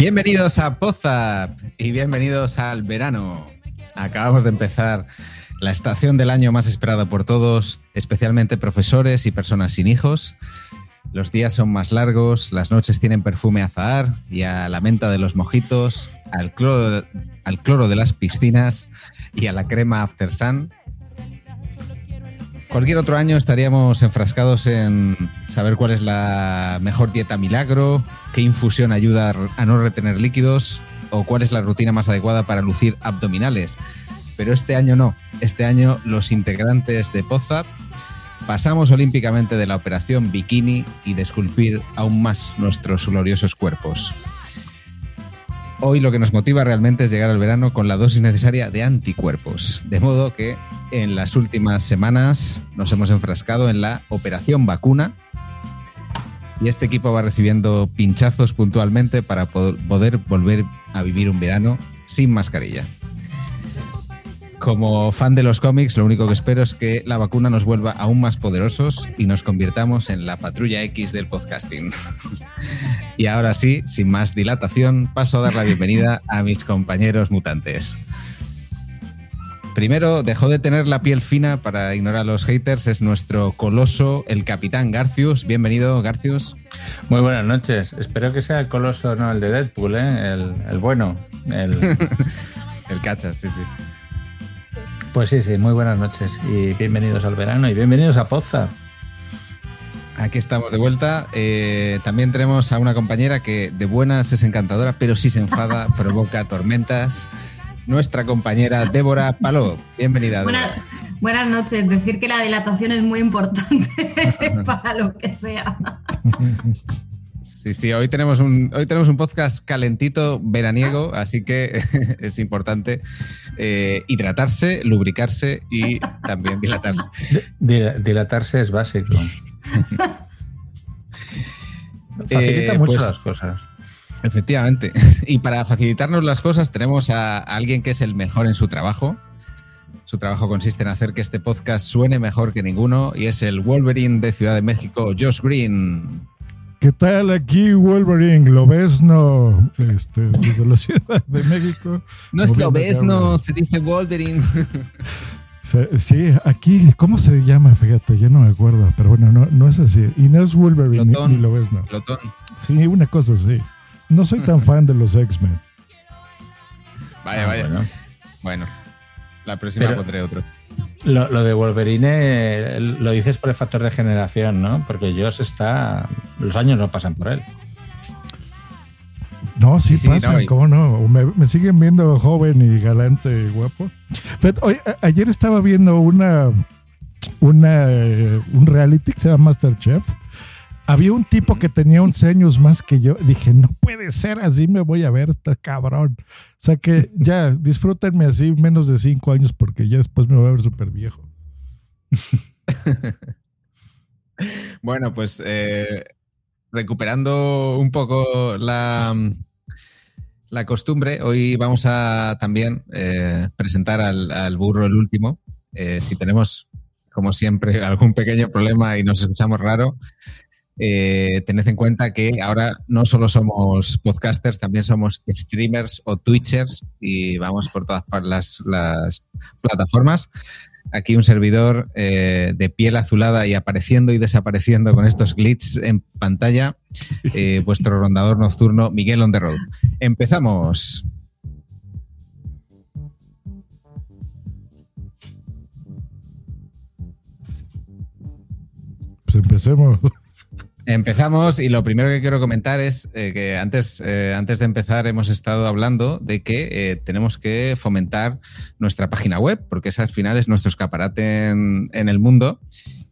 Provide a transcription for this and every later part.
Bienvenidos a Pozap y bienvenidos al verano. Acabamos de empezar la estación del año más esperada por todos, especialmente profesores y personas sin hijos. Los días son más largos, las noches tienen perfume a azahar y a la menta de los mojitos, al cloro, al cloro de las piscinas y a la crema After Sun. Cualquier otro año estaríamos enfrascados en saber cuál es la mejor dieta milagro, qué infusión ayuda a no retener líquidos o cuál es la rutina más adecuada para lucir abdominales. Pero este año no. Este año los integrantes de Pozap pasamos olímpicamente de la operación bikini y de esculpir aún más nuestros gloriosos cuerpos. Hoy lo que nos motiva realmente es llegar al verano con la dosis necesaria de anticuerpos. De modo que en las últimas semanas nos hemos enfrascado en la operación vacuna y este equipo va recibiendo pinchazos puntualmente para poder volver a vivir un verano sin mascarilla. Como fan de los cómics, lo único que espero es que la vacuna nos vuelva aún más poderosos y nos convirtamos en la patrulla X del podcasting. y ahora sí, sin más dilatación, paso a dar la bienvenida a mis compañeros mutantes. Primero, dejó de tener la piel fina para ignorar a los haters, es nuestro coloso, el capitán Garcius. Bienvenido, Garcius. Muy buenas noches. Espero que sea el coloso, no el de Deadpool, ¿eh? el, el bueno. El, el cachas, sí, sí. Pues sí, sí, muy buenas noches y bienvenidos al verano y bienvenidos a Poza. Aquí estamos de vuelta. Eh, también tenemos a una compañera que de buenas es encantadora, pero si se enfada provoca tormentas. Nuestra compañera Débora Paló. Bienvenida. Buenas, buenas noches. Decir que la dilatación es muy importante para lo que sea. Sí, sí, hoy tenemos un, hoy tenemos un podcast calentito, veraniego, así que es importante eh, hidratarse, lubricarse y también dilatarse. Dilatarse es básico. Facilita Eh, mucho pues- las cosas. Efectivamente. Y para facilitarnos las cosas tenemos a alguien que es el mejor en su trabajo. Su trabajo consiste en hacer que este podcast suene mejor que ninguno y es el Wolverine de Ciudad de México, Josh Green. ¿Qué tal aquí, Wolverine? ¿Lo ves? No, este, desde la Ciudad de México. No es lo Moviendo ves, no, cables. se didice Wolverine. Sí, aquí, ¿cómo se llama? Fíjate, ya no me acuerdo, pero bueno, no, no es así. Y no es Wolverine, ni- Glotón. ni lo ves, no. Glotón. Sí, una cosa así. No soy tan fan de los X-Men. Vaya, Ah, vaya. bueno. Bueno, la próxima Pero- pondré otro. Lo, lo de Wolverine lo dices por el factor de generación, ¿no? Porque Josh está. Los años no pasan por él. No, sí, Sí, sí, pasa, no, y- ¿cómo no? Me, me siguen viendo joven y galante y guapo. Pero, a- ayer estaba viendo una, una eh, un reality que se llama Masterchef. Había un tipo que tenía 11 años más que yo. Dije, no puede ser así, me voy a ver, está cabrón. O sea que ya, disfrútenme así menos de 5 años porque ya después me voy a ver súper viejo. Bueno, pues eh, recuperando un poco la, la costumbre, hoy vamos a también eh, presentar al, al burro el último. Eh, si tenemos, como siempre, algún pequeño problema y nos escuchamos raro, eh, tened en cuenta que ahora no solo somos podcasters, también somos streamers o twitchers y vamos por todas las, las plataformas. aquí un servidor eh, de piel azulada y apareciendo y desapareciendo con estos glitches en pantalla, eh, vuestro rondador nocturno Miguel on the road. Empezamos. Pues empecemos. Empezamos y lo primero que quiero comentar es eh, que antes, eh, antes de empezar hemos estado hablando de que eh, tenemos que fomentar nuestra página web, porque esa al final es nuestro escaparate en, el mundo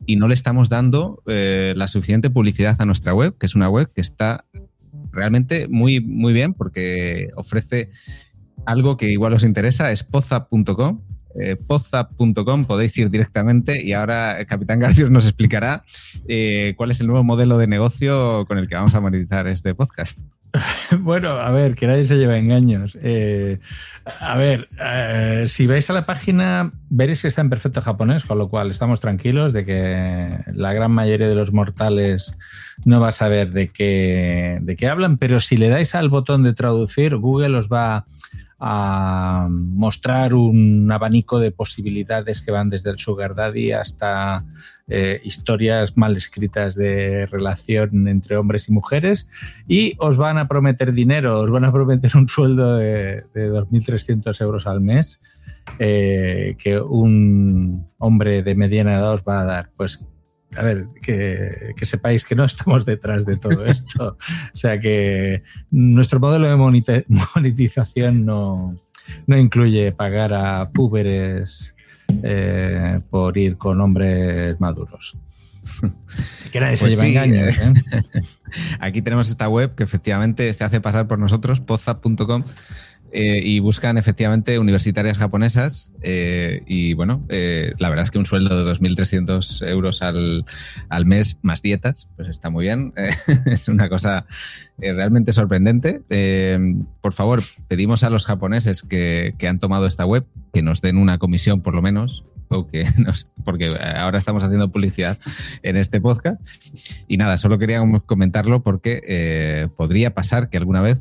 y no le estamos dando la suficiente publicidad a nuestra web, que es una web que está realmente muy, muy bien porque ofrece algo que igual os interesa, es pozap.com eh, podéis ir directamente y ahora el Capitán Garcius nos explicará eh, cuál es el nuevo modelo de negocio con el que vamos a monetizar este podcast. Bueno, a ver, que nadie se lleva engaños. Eh, a ver, eh, si vais a la página, veréis que está en perfecto japonés, con lo cual estamos tranquilos de que la gran mayoría de los mortales no va a saber de qué, de qué hablan, pero si le dais al botón de traducir, Google os va a mostrar un abanico de posibilidades que van desde el sugar daddy hasta eh, historias mal escritas de relación entre hombres y mujeres y os van a prometer dinero, os van a prometer un sueldo de, de 2.300 euros al mes eh, que un hombre de mediana edad os va a dar. Pues a ver, que, que, sepáis que no estamos detrás de todo esto. o sea que nuestro modelo de monetización no, no incluye pagar a púberes eh, por ir con hombres maduros. Que nadie pues se lleva sí, engaños. ¿eh? Aquí tenemos esta web que efectivamente se hace pasar por nosotros, pozap.com. Eh, y buscan efectivamente universitarias japonesas eh, y bueno, eh, la verdad es que un sueldo de 2.300 euros al, al, mes más dietas, pues está muy bien, es una cosa realmente sorprendente. por favor, pedimos a los japoneses que, que, han tomado esta web que nos den una comisión por lo menos. Porque ahora estamos haciendo publicidad en este podcast. Y nada, solo queríamos comentarlo porque podría pasar que alguna vez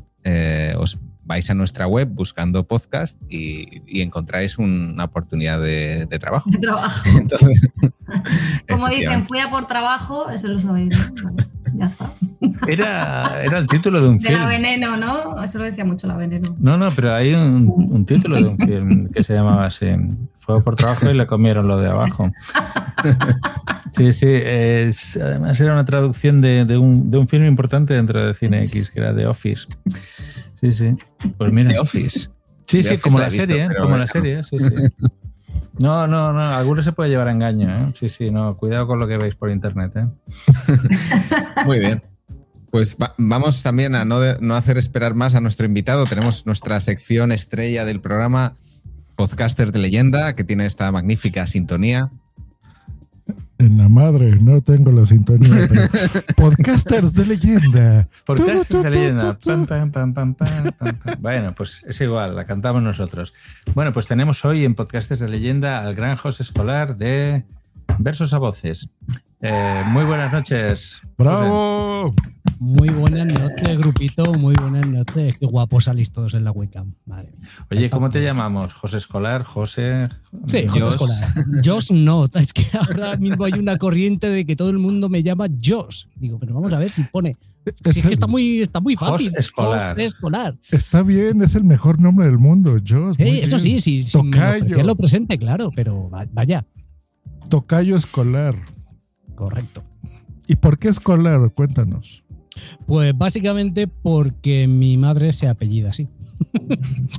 os vais a nuestra web buscando podcast y, y encontráis una oportunidad de, de trabajo. De trabajo. Entonces, Como dicen, fui a por trabajo, eso lo sabéis. ¿no? Vale, ya está. Era, era, el título de un de film. La Veneno, ¿no? Eso lo decía mucho La Veneno. No, no, pero hay un, un título de un film que se llamaba así. Fue por trabajo y le comieron lo de abajo. Sí, sí. Es, además era una traducción de, de, un, de un film importante dentro de Cine X, que era The Office. Sí, sí. Pues mira. The Office. Sí, The sí, Office como la la, he visto, serie, ¿eh? como bueno. la serie, sí, sí. No, no, no, alguno se puede llevar a engaño, ¿eh? Sí, sí, no, cuidado con lo que veis por internet, ¿eh? Muy bien. Pues va, vamos también a no, de, no, hacer esperar más a nuestro invitado. Tenemos nuestra sección estrella del programa, Podcaster de Leyenda, que tiene esta magnífica sintonía. En la madre, no tengo la sintonía. Pero... Podcasters de leyenda. Podcasters de leyenda. Pam, pam, pam, pam, bueno, pues es igual, la cantamos nosotros. Bueno, pues tenemos hoy en Podcasters de leyenda al gran José Escolar de Versos a Voces. Eh, muy buenas noches. ¡Bravo! José. Muy buenas noches, grupito. Muy buenas noches. Qué guapos salís todos en la webcam. Madre mía. Oye, ¿cómo te llamamos? ¿José Escolar? ¿José? Sí, José Josh. Escolar. Josh no. Es que ahora mismo hay una corriente de que todo el mundo me llama Josh. Digo, pero vamos a ver si pone. Si es que está muy, está muy fácil. José Escolar. José Escolar. Está bien, es el mejor nombre del mundo, Josh. Sí, eso sí, sí. Sin lo presente, claro, pero vaya. Tocayo Escolar. Correcto. ¿Y por qué escolar? Cuéntanos. Pues básicamente porque mi madre se apellida así.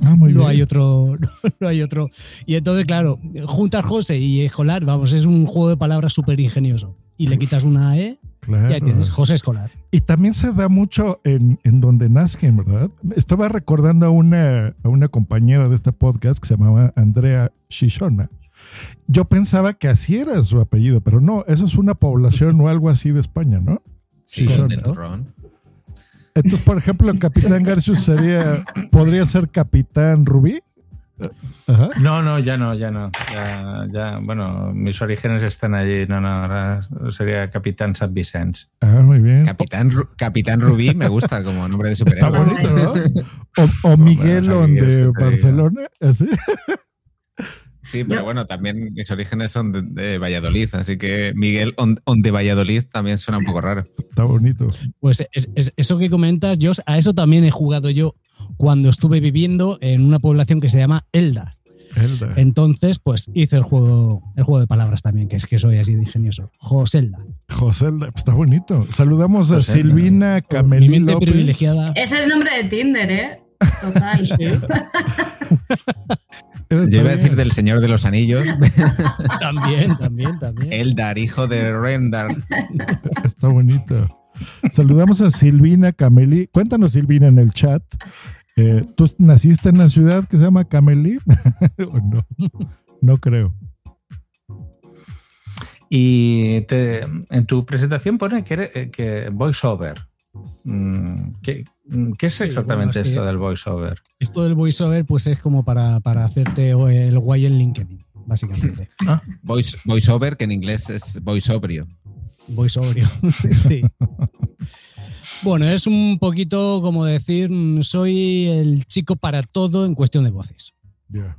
Ah, muy no bien. hay otro, no, no, hay otro. Y entonces, claro, juntas José y escolar, vamos, es un juego de palabras súper ingenioso. Y le quitas una E claro. y ahí tienes José Escolar. Y también se da mucho en, en donde nazcan, ¿verdad? Estaba recordando a una, a una compañera de este podcast que se llamaba Andrea Shishona. Yo pensaba que así era su apellido, pero no, eso es una población o algo así de España, ¿no? Sí, de turrón. Entonces, por ejemplo, el Capitán Garcius sería, podría ser Capitán Rubí. Ajá. No, no, ya no, ya no. Ya, ya, bueno, mis orígenes están allí. No, no, ahora sería Capitán San Vicens. Ah, muy bien. Capitán, Ru Capitán Rubí me gusta como nombre de superhéroe. Está bonito, ¿no? O, o Miguelón de Barcelona, así. Sí, pero bueno, también mis orígenes son de, de Valladolid, así que Miguel on, on, de Valladolid también suena un poco raro. Está bonito. Pues es, es, eso que comentas, Josh, a eso también he jugado yo cuando estuve viviendo en una población que se llama Elda. Elda. Entonces, pues hice el juego, el juego de palabras también, que es que soy así de ingenioso. Joselda. Joselda, está bonito. Saludamos a. Silvina Camelí López. privilegiada. Ese es el nombre de Tinder, ¿eh? Total. Yo iba a decir del Señor de los Anillos. también, también, también. Eldar, hijo de Rendar. Está bonito. Saludamos a Silvina Camelí. Cuéntanos, Silvina, en el chat. Eh, ¿Tú naciste en una ciudad que se llama Camelí? ¿O no? No creo. Y te, en tu presentación pone que, que voiceover. Mm, ¿Qué, ¿Qué, es sí, exactamente bueno, es esto que del voiceover? Esto del voiceover, pues es como para, para hacerte el guay en LinkedIn, básicamente. ¿Ah? Voice, voiceover, que en inglés es voiceoverio. Voiceoverio, sí. Bueno, es un poquito como decir, soy el chico para todo en cuestión de voces. Yeah.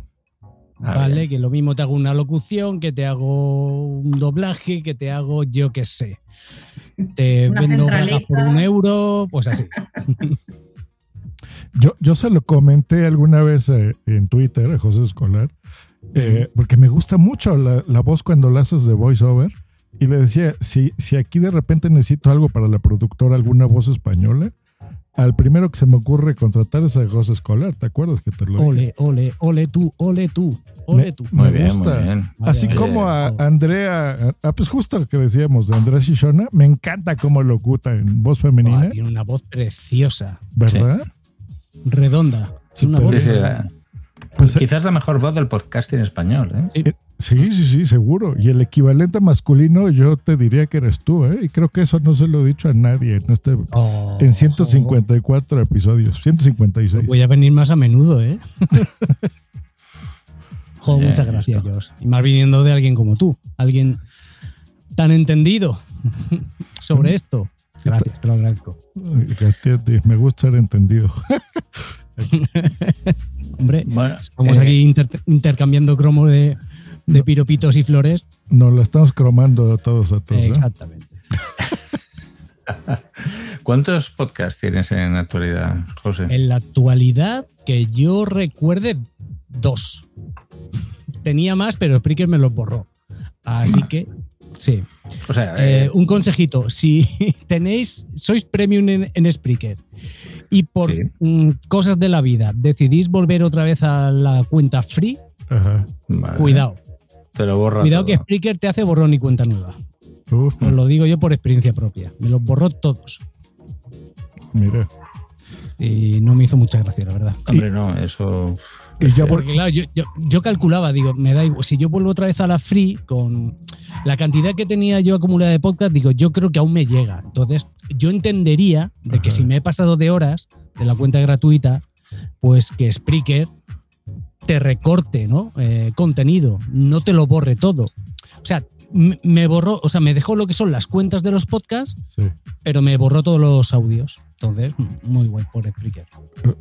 Vale, que lo mismo te hago una locución, que te hago un doblaje, que te hago yo qué sé. Te Una vendo bragas por un euro, pues así. Yo, yo se lo comenté alguna vez eh, en Twitter a José Escolar, eh, porque me gusta mucho la, la, voz cuando la haces de voiceover. Y le decía, si, si aquí de repente necesito algo para la productora, alguna voz española, al primero que se me ocurre contratar es a José Escolar. ¿Te acuerdas que te lo Ole, dije? ole, ole tú, ole tú, ole tú. me Muy bien, gusta. muy bien. Así como a Andrea, pues justo lo que decíamos de Andrea Shishona, me encanta cómo locuta en voz femenina, tiene una voz preciosa, ¿verdad? redonda. Sí, una voz Sí, sí, redonda. Pues, Quizás la mejor voz del podcast en español. ¿eh? Sí, sí, sí, seguro. Y el equivalente masculino, yo te diría que eres tú, ¿eh? Y creo que eso no se lo he dicho a nadie en, este, Oh, en 154 episodios, 156. Voy a venir más a menudo, ¿eh? Jo, Ya, muchas gracias. Josh. Y más viniendo de alguien como tú, alguien tan entendido sobre esto. Gracias, te lo agradezco. A ti, Me gusta ser entendido. Hombre, Bueno, estamos eh, aquí inter- intercambiando cromos de, de piropitos y flores. Nos lo estamos cromando a todos a todos. ¿eh? Exactamente. ¿Cuántos podcasts tienes en la actualidad, José? En la actualidad, que yo recuerde, dos. Tenía más, pero Spreaker me los borró. Así que, sí. O sea, Eh, eh, un consejito, si tenéis, sois premium en, en Spreaker y por Sí. mm, cosas de la vida decidís volver otra vez a la cuenta free, Ajá. vale. cuidado. Te lo borro. Cuidado que todo. Spreaker te hace borrón y cuenta nueva. Uf, Os lo digo yo por experiencia propia. Me los borró todos mira. y no me hizo mucha gracia, la verdad. Hombre, no, eso. Y ya por- Porque claro, yo, yo- yo calculaba, digo, me da igual, si yo vuelvo otra vez a la free con la cantidad que tenía yo acumulada de podcast, digo, yo creo que aún me llega. Entonces, yo entendería de que Ajá. si me he pasado de horas de la cuenta gratuita, pues que Spreaker te recorte, ¿no? Eh, contenido, no te lo borre todo. O sea, me borró, o sea, me dejó lo que son las cuentas de los podcasts, Sí. pero me borró todos los audios. Entonces, muy guay por Spreaker.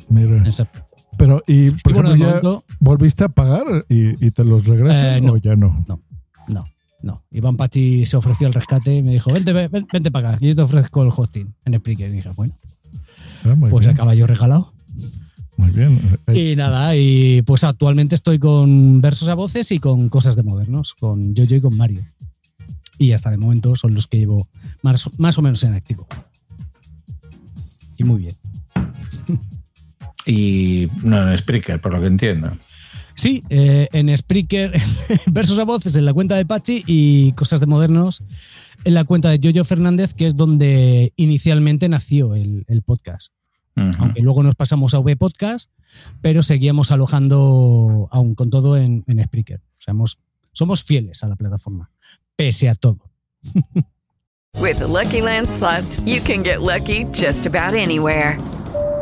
Mira. aspecto. Pero, y por Y ejemplo, ya momento- volviste a pagar y, y te los regresan Eh, no. o ya no. No, no, no. Iván Pachi se ofreció al rescate y me dijo, vente, ven- vente para acá, yo te ofrezco el hosting en Spreaker. Y dije, bueno, Ah, pues bien. acaba yo regalado. Muy bien. Y nada, y pues actualmente estoy con versos a voces y con cosas de modernos, con Jojo y con Mario. Y hasta de momento son los que llevo más, más o menos en activo. Y muy bien. Y no en Spreaker, por lo que entiendo. Sí, eh, en Spreaker, versos a voces en la cuenta de Pachi y cosas de modernos en la cuenta de Jojo Fernández, que es donde inicialmente nació el, el podcast. Aunque luego nos pasamos a V Podcast, pero seguíamos alojando aún con todo en, en Spreaker. O sea, hemos- somos fieles a la plataforma, pese a todo. With the Lucky Land slots, you can get lucky just about anywhere.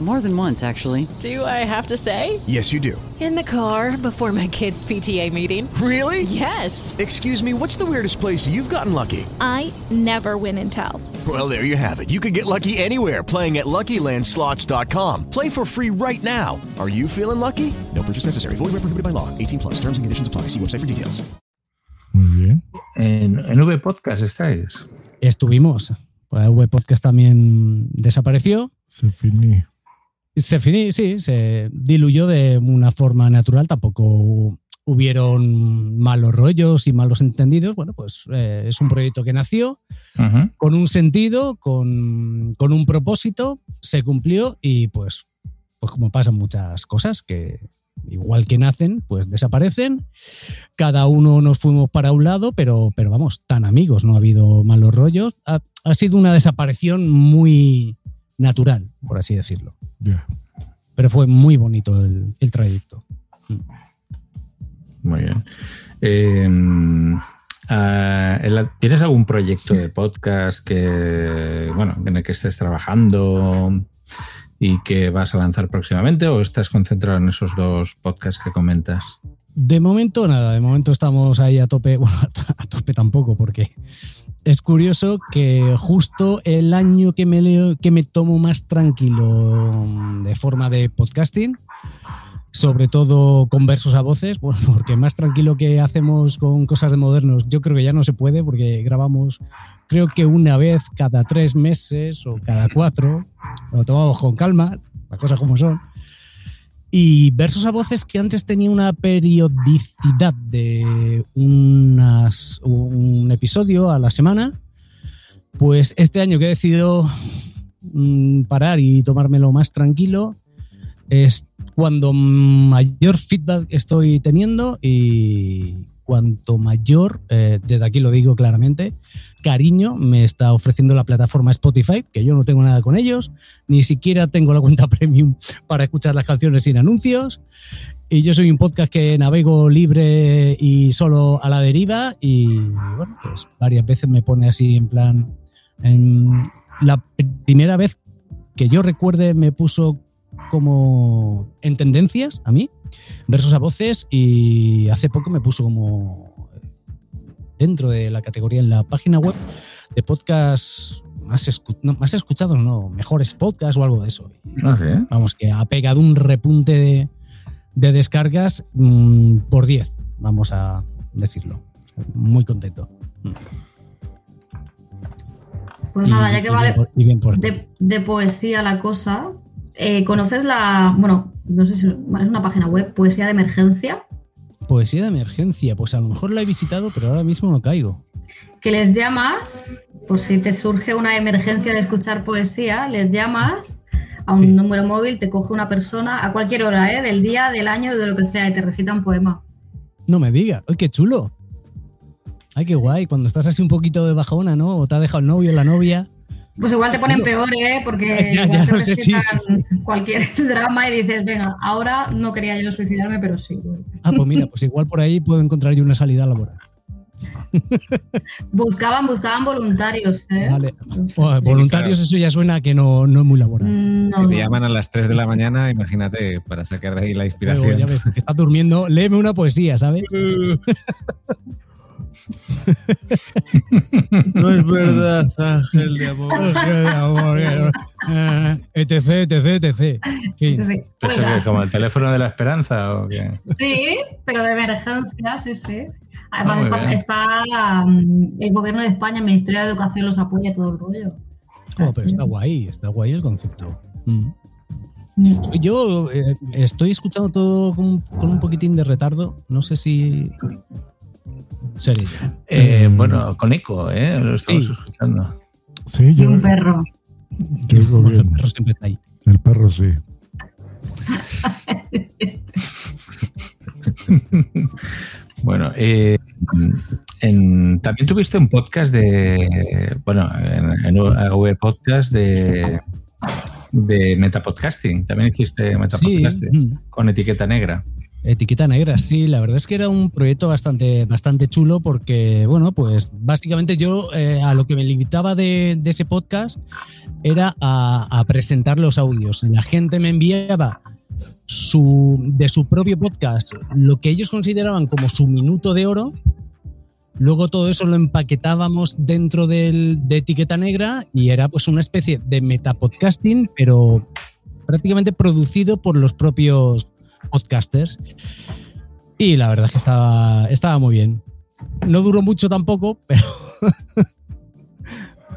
More than once, actually. Do I have to say? Yes, you do. In the car before my kids' PTA meeting. Really? Yes. Excuse me, what's the weirdest place you've gotten lucky? I never win and tell. Well, there you have it. You can get lucky anywhere playing at LuckyLandSlots.com. Play for free right now. Are you feeling lucky? No purchase necessary. Void where prohibited by law. 18 plus. Terms and conditions apply. See website for details. Muy bien. En, en V Podcast estáis. Estuvimos. Pues V Podcast también desapareció. Se finí. Se finí, sí, se diluyó de una forma natural. Tampoco hubieron malos rollos y malos entendidos. Bueno, pues eh, es un proyecto que nació con un sentido, con, con un propósito, se cumplió y pues, pues como pasan muchas cosas que igual que nacen, pues desaparecen. Cada uno nos fuimos para un lado, pero, pero vamos, tan amigos, no ha habido malos rollos. Ha, ha sido una desaparición muy natural, por así decirlo. Pero fue muy bonito el, el trayecto. Muy bien. Eh, ah, ¿Tienes algún proyecto de podcast que, bueno, en el que estés trabajando y que vas a lanzar próximamente o estás concentrado en esos dos podcasts que comentas? De momento nada, de momento estamos ahí a tope, bueno, a tope tampoco, porque es curioso que justo el año que me, leo, que me tomo más tranquilo mm, de forma de podcasting, sobre todo con versos a voces, bueno, porque más tranquilo que hacemos con cosas de modernos, yo creo que ya no se puede, porque grabamos creo que una vez cada tres meses o cada cuatro, lo tomamos con calma, las cosas como son. Y versos a voces que antes tenía una periodicidad de unas, un episodio a la semana, pues este año que he decidido mm, parar y tomármelo más tranquilo, es cuando mayor feedback estoy teniendo y cuanto mayor, eh, desde aquí lo digo claramente, cariño me está ofreciendo la plataforma Spotify, que yo no tengo nada con ellos, ni siquiera tengo la cuenta premium para escuchar las canciones sin anuncios. Y yo soy un podcast que navego libre y solo a la deriva y bueno, pues varias veces me pone así en plan... en la primera vez que yo recuerde me puso como en tendencias a mí, versos a voces y hace poco me puso como dentro de la categoría en la página web de podcast más, escu- no, más escuchados, no, mejores podcasts o algo de eso. Ah, sí. Vamos, que ha pegado un repunte de, de descargas mm, por 10, vamos a decirlo. Muy contento. Pues Y- nada, ya que y vale bien por- y bien por ti. de, de poesía la cosa, eh, ¿conoces la, bueno, no sé si es una página web, Poesía de Emergencia? Poesía de emergencia, pues a lo mejor la he visitado, pero ahora mismo no caigo. Que les llamas, por si te surge una emergencia de escuchar poesía, les llamas a un número móvil, te coge una persona a cualquier hora, ¿eh? del día, del año, de lo que sea, y te recita un poema. No me digas, ¡ay, qué chulo! ¡Ay, qué guay! Cuando estás así un poquito de bajona, ¿no? O te ha dejado el novio, la novia. Pues igual te ponen peor, ¿eh? Porque Ya, igual ya te sé, sí, recitan sí, cualquier drama y dices, venga, ahora no quería yo suicidarme, pero sí. Ah, pues mira, pues igual por ahí puedo encontrar yo una salida laboral. Buscaban, buscaban voluntarios, ¿eh? Vale. Bueno, voluntarios, eso ya suena que no, no es muy laboral. Mm, Si no. te llaman a las 3 de la mañana, imagínate, para sacar de ahí la Luego, inspiración. ya ves, que estás durmiendo, léeme una poesía, ¿sabes? No es verdad, ángel de amor. Eh, etc, etc, etc. En fin. Entonces, ¿Esto qué, cuelgas. ¿Como el teléfono de la esperanza o qué? Sí, pero de emergencia, sí, sí. Además, está, bien. está, mm, el gobierno de España, el Ministerio de Educación los apoya todo el rollo. Oh, pero está guay, está guay el concepto. Mm. Mm. Yo eh, estoy escuchando todo con, con un poquitín de retardo. No sé si. Eh, Mm. Bueno, con eco, ¿eh? Lo estamos Sí. escuchando. Sí, Y yo, un perro. yo el perro siempre está ahí. El perro sí. Bueno, eh, en- también tuviste un podcast de, bueno, en, en AV Podcast de, de metapodcasting. También hiciste metapodcasting Sí. mm. con etiqueta negra. Etiqueta negra, sí, la verdad es que era un proyecto bastante, bastante chulo porque, bueno, pues básicamente yo eh, a lo que me limitaba de, ese podcast era a, presentar los audios. La gente me enviaba de su propio podcast lo que ellos consideraban como su minuto de oro. Luego todo eso lo empaquetábamos dentro del, de etiqueta negra y era pues una especie de metapodcasting, pero prácticamente producido por los propios podcasters. Y la verdad es que estaba, estaba muy bien. No duró mucho tampoco,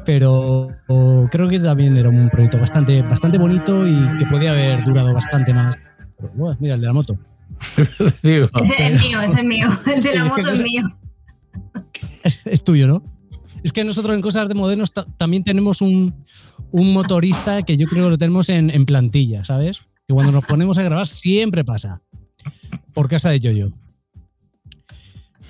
pero, pero creo que también era un proyecto bastante, bastante bonito y que podía haber durado bastante más. Pero, bueno, mira, el de la moto. Digo, Ese es mío, ese es mío. El de la Es que moto es mío. Es, es tuyo, ¿no? Es que nosotros en Cosas de Modernos ta- también tenemos un, un motorista que yo creo que lo tenemos en, en plantilla, ¿sabes? Que cuando nos ponemos a grabar siempre pasa. Por casa de Yoyo.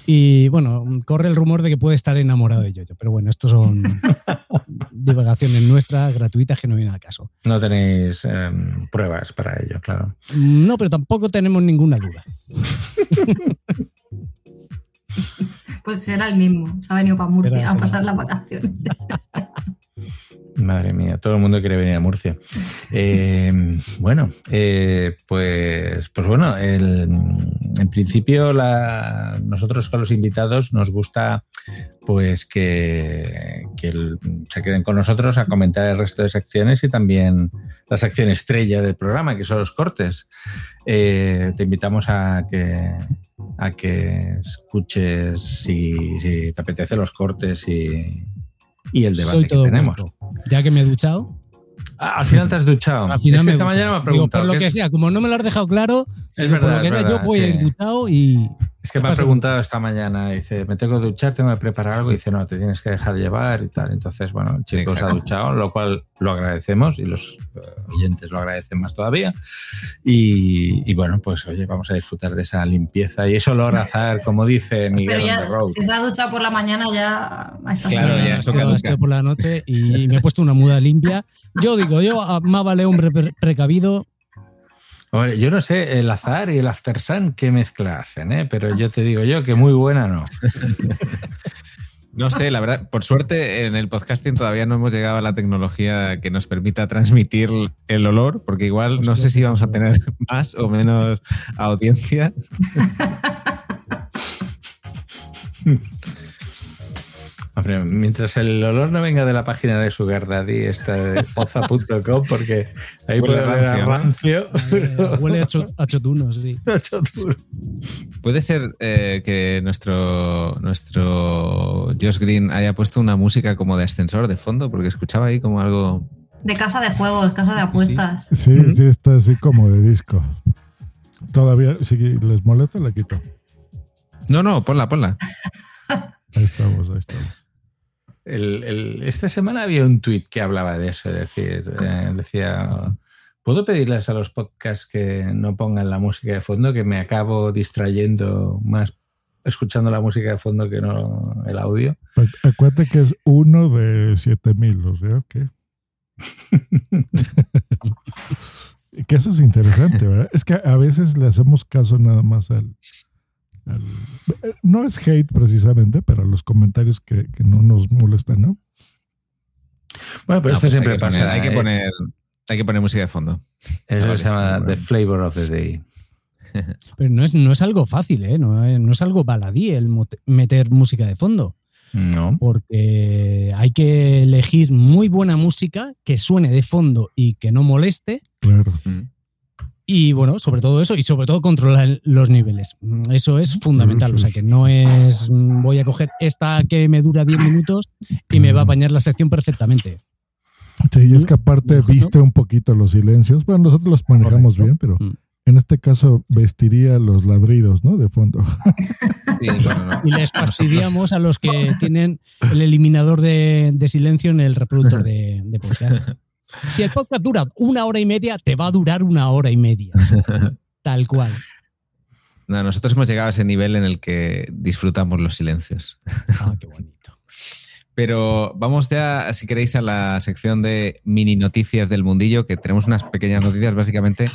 Y bueno, corre el rumor de que puede estar enamorado de Yoyo. Pero bueno, estos son divagaciones nuestras, gratuitas, que no vienen al caso. no tenéis em, pruebas para ello, claro. No, pero tampoco tenemos ninguna duda. Pues será el mismo. Se ha venido para Murcia a pasar las vacaciones. Madre mía, todo el mundo quiere venir a Murcia. Eh, bueno, eh, pues, pues bueno, el- en principio la- nosotros con los invitados nos gusta pues que, que se queden con nosotros a comentar el resto de secciones y también la sección estrella del programa, que son los cortes. Eh, te invitamos a que, a que escuches si, si te apetece los cortes y, y el debate Soy que todo tenemos. vuestro. Ya que me he duchado, al final te has duchado. Al final Es que me esta mañana me ha Digo, preguntado. por lo ¿qué- que sea, como no me lo has dejado claro, Es digo, por verdad, lo que es sea, verdad, yo voy a ir sí. duchado y. Es que me ha preguntado esta mañana, dice, me tengo que duchar, tengo que preparar algo, y dice, no, te tienes que dejar llevar y tal. Entonces, bueno, el chico se ha duchado, lo cual lo agradecemos y los eh, oyentes lo agradecen más todavía. Y, y bueno, pues oye, vamos a disfrutar de esa limpieza y ese olor a azar, como dice Miguel Pero on ya, the road. si se ha duchado por la mañana, ya. Claro, ya eso caduca. por la noche y me he puesto una muda limpia. Yo digo, yo a- más vale hombre pre- precavido. Hombre, yo no sé, el azar y el after sun, qué mezcla hacen, ¿eh? pero yo te digo yo que muy buena no. No sé, la verdad, por suerte en el podcasting todavía no hemos llegado a la tecnología que nos permita transmitir el olor, porque igual no sé si vamos a tener más o menos audiencia. Hombre, mientras el olor no venga de la página de Sugar Daddy, esta de poza.com, porque ahí Huele puede oler a rancio. Eh, huele a, cho- a chotunos, sí. Puede ser eh, que nuestro, nuestro Josh Green haya puesto una música como de ascensor de fondo, porque escuchaba ahí como algo. De casa de juegos, casa de apuestas. Sí, sí, está así como de disco. Todavía, si les molesta, la quito. No, no, ponla, ponla. Ahí estamos, ahí estamos. El- el- esta semana había un tuit que hablaba de eso, es decir, eh, decía, ¿puedo pedirles a los podcasts que no pongan la música de fondo, que me acabo distrayendo más escuchando la música de fondo que no el audio? Acu- Acuérdate que es uno de 7000, o sea, ¿qué? Y que eso es interesante, ¿verdad? Es que a veces le hacemos caso nada más al. Al- no es hate precisamente, pero los comentarios que, que no nos molestan, ¿no? Bueno, pero No, esto pues siempre hay que pasa. poner- hay que es- poner, hay que poner música de fondo. Eso Chavales, se llama The. Flavor of the Day. Pero no es, no es algo fácil, ¿eh? No es, no es algo baladí el meter música de fondo. No. Porque hay que elegir muy buena música que suene de fondo y que no moleste. Claro. Y bueno, sobre todo eso, y sobre todo controlar los niveles. Mm, Eso es fundamental. O sea que no es mm, voy a coger esta que me dura 10 minutos y me va a apañar la sección perfectamente. Sí, y es que aparte viste un poquito los silencios. Bueno, nosotros los manejamos Correcto. bien, pero Mm. en este caso vestiría los ladridos, ¿no? De fondo. Sí, bueno, no. Y les fastidiamos a los que tienen el eliminador de, de silencio en el reproductor de, de podcast. Si el podcast dura una hora y media, te va a durar una hora y media. Tal cual. No, nosotros hemos llegado a ese nivel en el que disfrutamos los silencios. Ah, qué bonito. Pero vamos ya, si queréis, a la sección de mini noticias del mundillo, que tenemos unas pequeñas noticias básicamente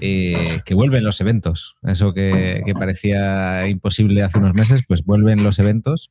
eh, que vuelven los eventos. Eso que, que parecía imposible hace unos meses, pues vuelven los eventos.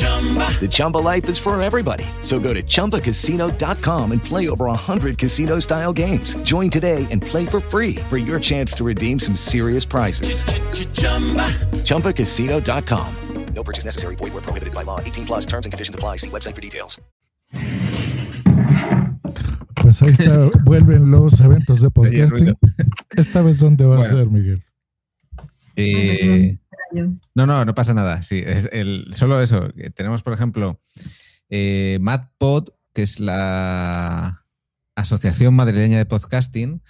The Chumba life is for everybody. So go to ChumbaCasino.com and play over 100 casino-style games. Join today and play for free for your chance to redeem some serious prizes. ChumbaCasino.com. No purchase necessary. Void where prohibited by law. 18 plus terms and conditions apply. See website for details. Pues ahí está, vuelven los eventos de podcasting. Esta vez, ¿dónde va a ser, Miguel? Eh, no, no, no pasa nada. Sí, es el, solo eso. que Tenemos, por ejemplo, eh, MadPod, que es la Asociación Madrileña de Podcasting,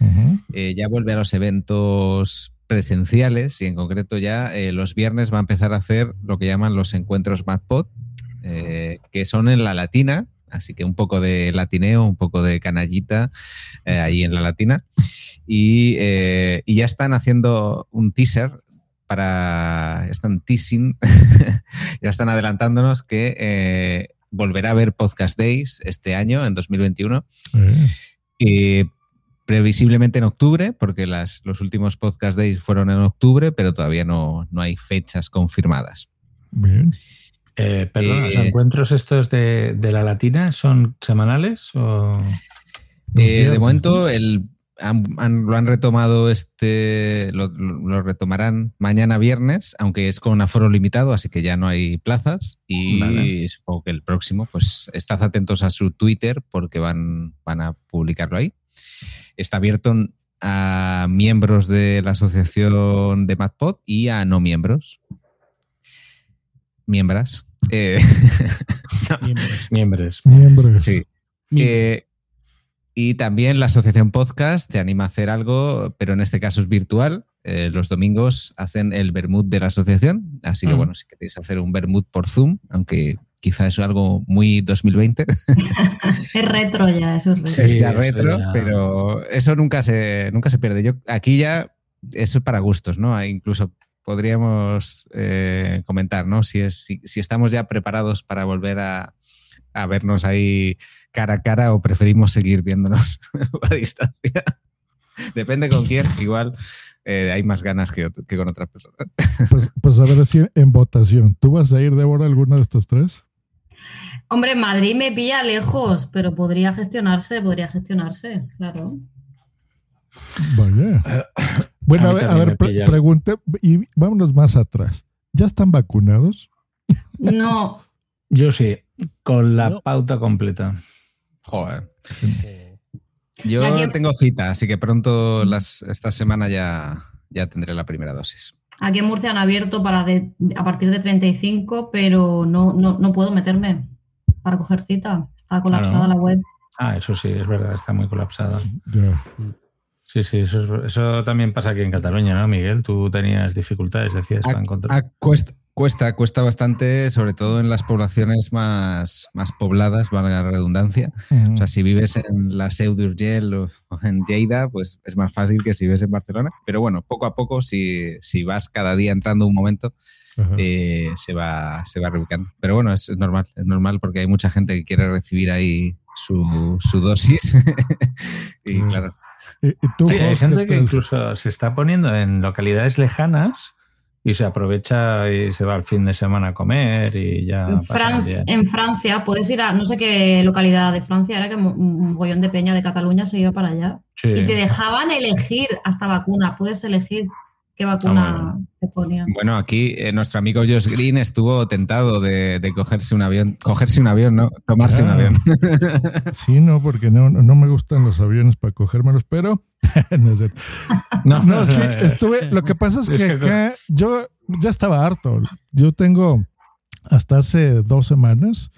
eh, ya vuelve a los eventos presenciales y en concreto ya eh, los viernes va a empezar a hacer lo que llaman los encuentros MadPod, eh, que son en la latina, así que un poco de latineo, un poco de canallita eh, ahí en la latina. Y, eh, y ya están haciendo un teaser para. Están teasing, ya están adelantándonos que eh, volverá a haber Podcast Days este año, en 2021. Eh, previsiblemente en octubre, porque las, los últimos Podcast Days fueron en octubre, pero todavía no, no hay fechas confirmadas. Bien. Eh, perdona, ¿los encuentros estos de, de la latina son semanales o...? Eh, de momento el, han- han- lo han retomado este, lo, retomarán mañana viernes, aunque es con aforo limitado, así que ya no hay plazas. Y Vale. supongo que el próximo, pues estad atentos a su Twitter porque van, van a publicarlo ahí. Está abierto a miembros de la asociación de MadPod y a no miembros. Miembras. Eh, Miembros. Miembros. Sí. Eh, y también la Asociación Podcast te anima a hacer algo, pero en este caso es virtual. Eh, los domingos hacen el Bermud de la asociación. Así que, Mm. bueno, si queréis hacer un Bermud por Zoom, aunque quizá es algo muy 2020, Es retro ya, eso es retro. es ya eso retro, ya- pero eso nunca se, nunca se pierde. Yo aquí ya eso es para gustos, ¿no? Incluso podríamos eh, comentar, ¿no? Si, es, si, si estamos ya preparados para volver a, a vernos ahí cara a cara o preferimos seguir viéndonos a distancia. Depende con quién, igual eh, hay más ganas que, con otras personas. Pues, pues a ver si en votación. ¿Tú vas a ir, Débora, a alguno de estos tres? Hombre, Madrid me pilla lejos, pero podría gestionarse, podría gestionarse, claro. Vaya. Bueno, a ver, a ver pre- y vámonos más atrás. ¿Ya están vacunados? No, Yo sí, con la pauta completa. Joder. Yo tengo cita, así que pronto las, esta semana ya, ya tendré la primera dosis. aquí en Murcia han abierto para de- a partir de 35, pero no, no, no puedo meterme para coger cita. Está colapsada Claro. la web. Ah, eso sí, es verdad, está muy colapsada. Sí, sí, eso, es- eso también pasa aquí en Cataluña, ¿no, Miguel? Tú tenías dificultades, decías, para encontrar. Cuesta, cuesta, cuesta bastante, sobre todo en las poblaciones más, más pobladas, valga la redundancia. O sea, si vives en la Seu d'Urgell o en Lleida, pues es más fácil que si vives en Barcelona. Pero bueno, poco a poco, si, si vas cada día entrando un momento, eh, se, va, se va reubicando. Pero bueno, es, es normal, es normal porque hay mucha gente que quiere recibir ahí su, su dosis. y claro, ¿Y, tú, hay gente que incluso se está poniendo en localidades lejanas y se aprovecha y se va al fin de semana a comer y ya. En, Fran- Francia, puedes ir a no sé qué localidad de Francia, era que un bollón de peña de Cataluña se iba para allá. Sí. Y te dejaban elegir hasta vacuna, puedes elegir qué vacuna te ponían. Bueno, aquí eh, nuestro amigo Josh Green estuvo tentado de, de cogerse un avión, cogerse un avión, ¿no? Tomarse un Ah. avión. Sí, no, porque no, no me gustan los aviones para cogérmelos, pero no es. No, No, sí, estuve. Lo que pasa es que acá yo ya estaba harto. Yo tengo hasta hace dos semanas,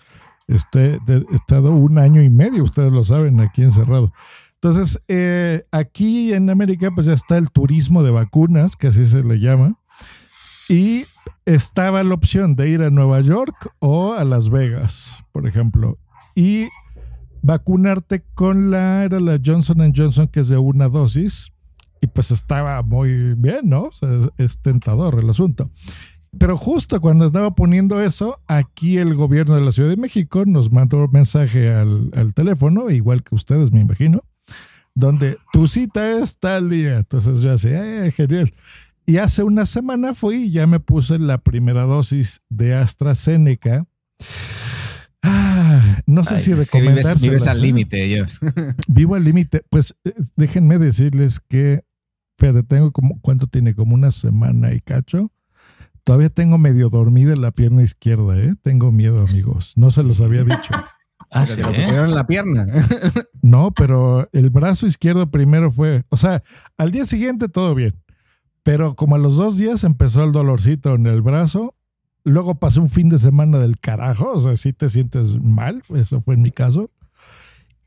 este, he estado un año y medio, ustedes lo saben, aquí encerrado. Entonces, eh, aquí en América, pues ya está el turismo de vacunas, que así se le llama. Y estaba la opción de ir a Nueva York o a Las Vegas, por ejemplo. Y vacunarte con la, era la Johnson Johnson, que es de una dosis. Y pues estaba muy bien, ¿no? O es tentador el asunto. Pero justo cuando estaba poniendo eso, aquí el gobierno de la Ciudad de México nos mandó un mensaje al, al teléfono, igual que ustedes, me imagino, donde tu cita es tal día. Entonces yo así, eh, genial. Y hace una semana fui y ya me puse la primera dosis de AstraZeneca. Ah, no sé Ay, si es que vives, vives al límite, Josh. Vivo al límite. Pues eh, déjenme decirles que, fíjate, tengo como, ¿cuánto tiene? Como una semana y cacho. Todavía tengo medio dormida en la pierna izquierda, ¿eh? Tengo miedo, amigos. No se los había dicho. Ah, Pero te lo pusieron en la pierna. No, pero el brazo izquierdo primero fue, o sea, al día siguiente todo bien, pero como a los dos días empezó el dolorcito en el brazo, luego pasé un fin de semana del carajo, o sea, si te sientes mal, eso fue en mi caso,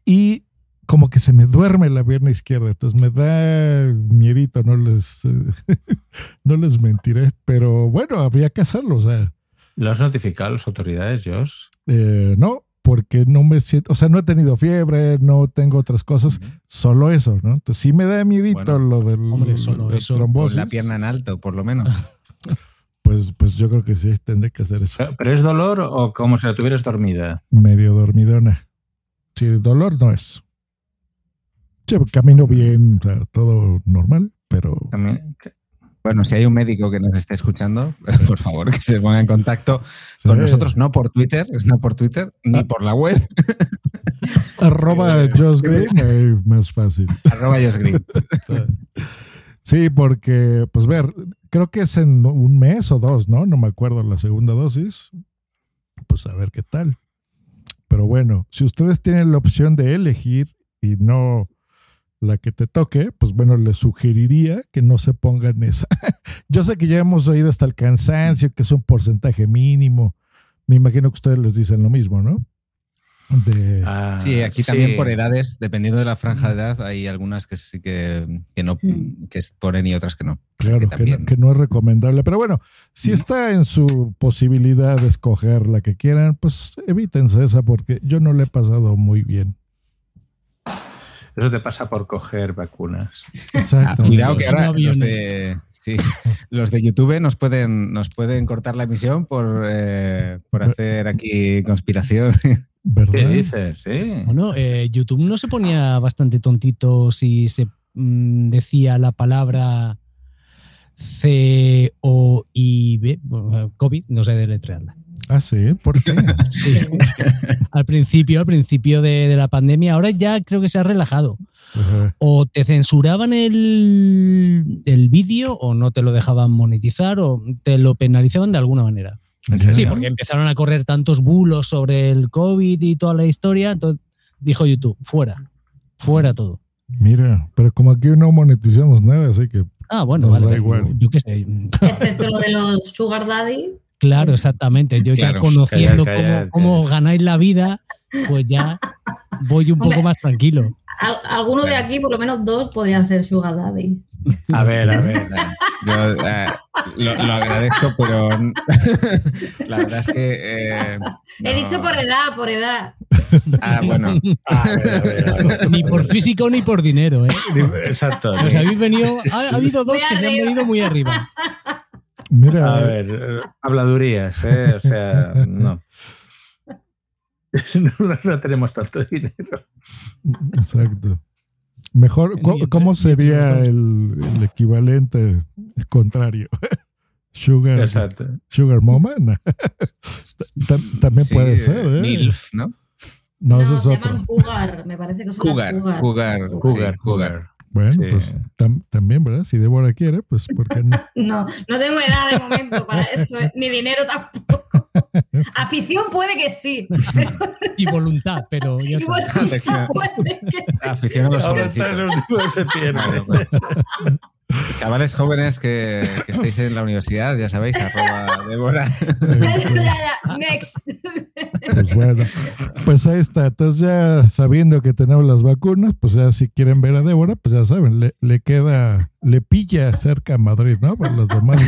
y como que se me duerme la pierna izquierda, entonces me da miedito, no les, no les mentiré, pero bueno, habría que hacerlo, o sea, ¿Lo has notificado a las autoridades, Josh? eh, no, porque no me siento, o sea, no he tenido fiebre, no tengo otras cosas, solo eso, ¿no? Entonces sí me da miedito Bueno, lo del hombre, solo del eso. Con la pierna en alto, por lo menos. Pues, pues yo creo que sí, tendré que hacer eso. ¿Pero es dolor o como si la tuvieras dormida? Medio dormidona. Sí, dolor no es. Sí, camino bien, o sea, todo normal, pero También- Bueno, si hay un médico que nos esté escuchando, por favor, que se ponga en contacto con nosotros, no por Twitter, no por Twitter, ni por la web, arroba Josh Green, más fácil. arroba Josh Green. Sí, porque, pues ver, creo que es en un mes o dos, ¿no? No me acuerdo la segunda dosis. Pues a ver qué tal. Pero bueno, si ustedes tienen la opción de elegir y no la que te toque, pues bueno, les sugeriría que no se pongan esa. Yo sé que ya hemos oído hasta el cansancio, que es un porcentaje mínimo. Me imagino que ustedes les dicen lo mismo, ¿no? De, Ah, Sí, aquí sí. también por edades, dependiendo de la franja de edad, hay algunas que sí que, que no que ponen y otras que no. Claro, que, también. no, que no es recomendable. Pero bueno, si está en su posibilidad de escoger la que quieran, pues evítense esa porque yo no le he pasado muy bien. Eso te pasa por coger vacunas. Exacto. Ah, cuidado que ahora los de, sí, los de YouTube nos pueden, nos pueden cortar la emisión por, eh, por hacer aquí conspiración. ¿Verdad? ¿Qué dices? Sí. Bueno, eh, YouTube no se ponía bastante tontito si se mm, decía la palabra C-O-I-B, COVID, no sé deletrearla. Ah, sí, ¿por qué? Al principio, al principio de, de la pandemia, ahora ya creo que se ha relajado. O te censuraban el, el vídeo o no te lo dejaban monetizar o te lo penalizaban de alguna manera. ¿En Sí, porque empezaron a correr tantos bulos sobre el COVID y toda la historia, entonces dijo YouTube, fuera, fuera todo. Mira, pero como aquí no monetizamos nada, así que Ah, bueno, Nos vale, da igual. yo qué sé. Excepto lo de los Sugar Daddy. Claro, exactamente. Yo ya conociendo calla, calla, cómo, cómo ganáis la vida, pues ya voy un poco Hombre. más tranquilo. Al- alguno de aquí, por lo menos dos, podrían ser Sugar Daddy. A ver, a ver. Yo eh, lo, lo agradezco, pero la verdad es que... eh, He no. dicho por edad, por edad. Ah, bueno. A ver, a ver, a ver. Ni por físico ni por dinero, ¿eh? Exacto. Os habéis venido. Ha, ha habido dos Muy que se han venido muy arriba. mira, A ver, eh, habladurías, ¿eh? O sea, no. No, no tenemos tanto dinero. exacto. Mejor, ¿cómo, cómo sería el, el equivalente contrario? Sugar, Exacto. Sugar Mama. También Sí, puede eh, ser, ¿eh? MILF, ¿no? No, No, es se otro. llaman Cougar, me parece que son Cougar, sí, Cougar. Bueno, Sí. pues tam- también, ¿verdad? Si Débora quiere, pues ¿por qué no? No, no tengo edad de momento para eso, ¿eh? ni dinero tampoco. Afición puede que sí. Y voluntad, pero ya. Afición. puede que sí. Afición a los Ahora está jovencitos. Chavales jóvenes que, que estéis en la universidad, ya sabéis, arroba Débora. Next. Pues bueno, pues ahí está. Entonces ya sabiendo que tenemos las vacunas, pues ya si quieren ver a Débora, pues ya saben, le, le queda, le pilla cerca a Madrid, ¿no? Para los demás.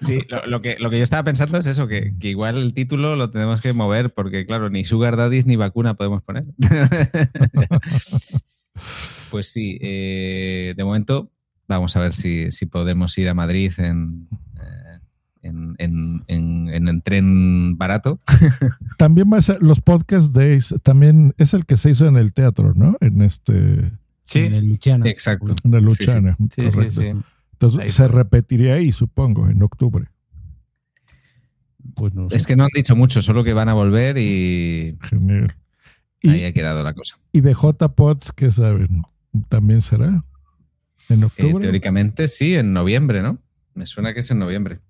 Sí, lo, lo que, lo que yo estaba pensando es eso, que, que igual el título lo tenemos que mover, porque claro, ni Sugar Daddies ni vacuna podemos poner. pues sí, eh, de momento vamos a ver si, si podemos ir a Madrid en, eh, en, en- en- en el tren barato. También va a ser los podcast days, también es el que se hizo en el teatro, ¿no? En este, Sí, En el Luciana. Exacto. en el Sí, sí. Luchana, sí, sí, correcto. sí. Entonces Ahí se repetiría ahí, supongo, en octubre. Pues no sé. Es que no han dicho mucho, solo que van a volver y Genial. ahí Y, ha quedado la cosa. y de J-Pods, ¿qué saben? ¿También será? ¿En Eh, octubre? teóricamente sí, en noviembre, ¿no? Me suena que es en noviembre.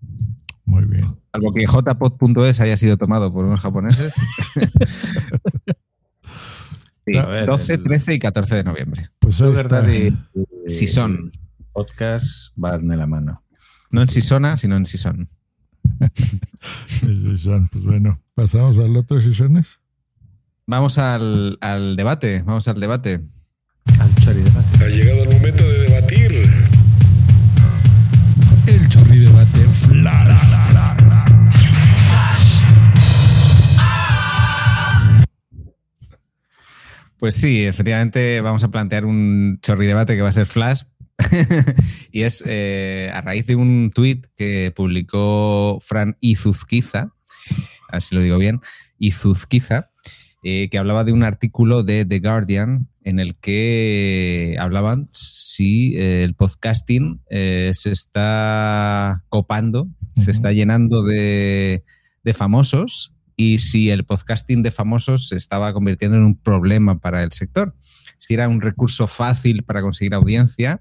Muy bien. Salvo que jpod.es haya sido tomado por unos japoneses. Sí, A ver, 12, el- 13 y 14 de noviembre. Pues ahí Sugar está. Daddy, Si son. Podcast, van de la mano. No en Sisona, sino en Sison. Pues bueno, pasamos al otro sesiones. Vamos al, al debate, vamos al debate. Al chori debate. Ha llegado el momento de Pues sí, efectivamente vamos a plantear un chorri debate que va a ser flash. y es eh, a raíz de un tuit que publicó Fran Izuzquiza, a ver si lo digo bien, Izuzquiza, eh, que hablaba de un artículo de The Guardian en el que hablaban si eh, el podcasting se está copando, se está llenando de, de famosos y si el podcasting de famosos se estaba convirtiendo en un problema para el sector. Si era un recurso fácil para conseguir audiencia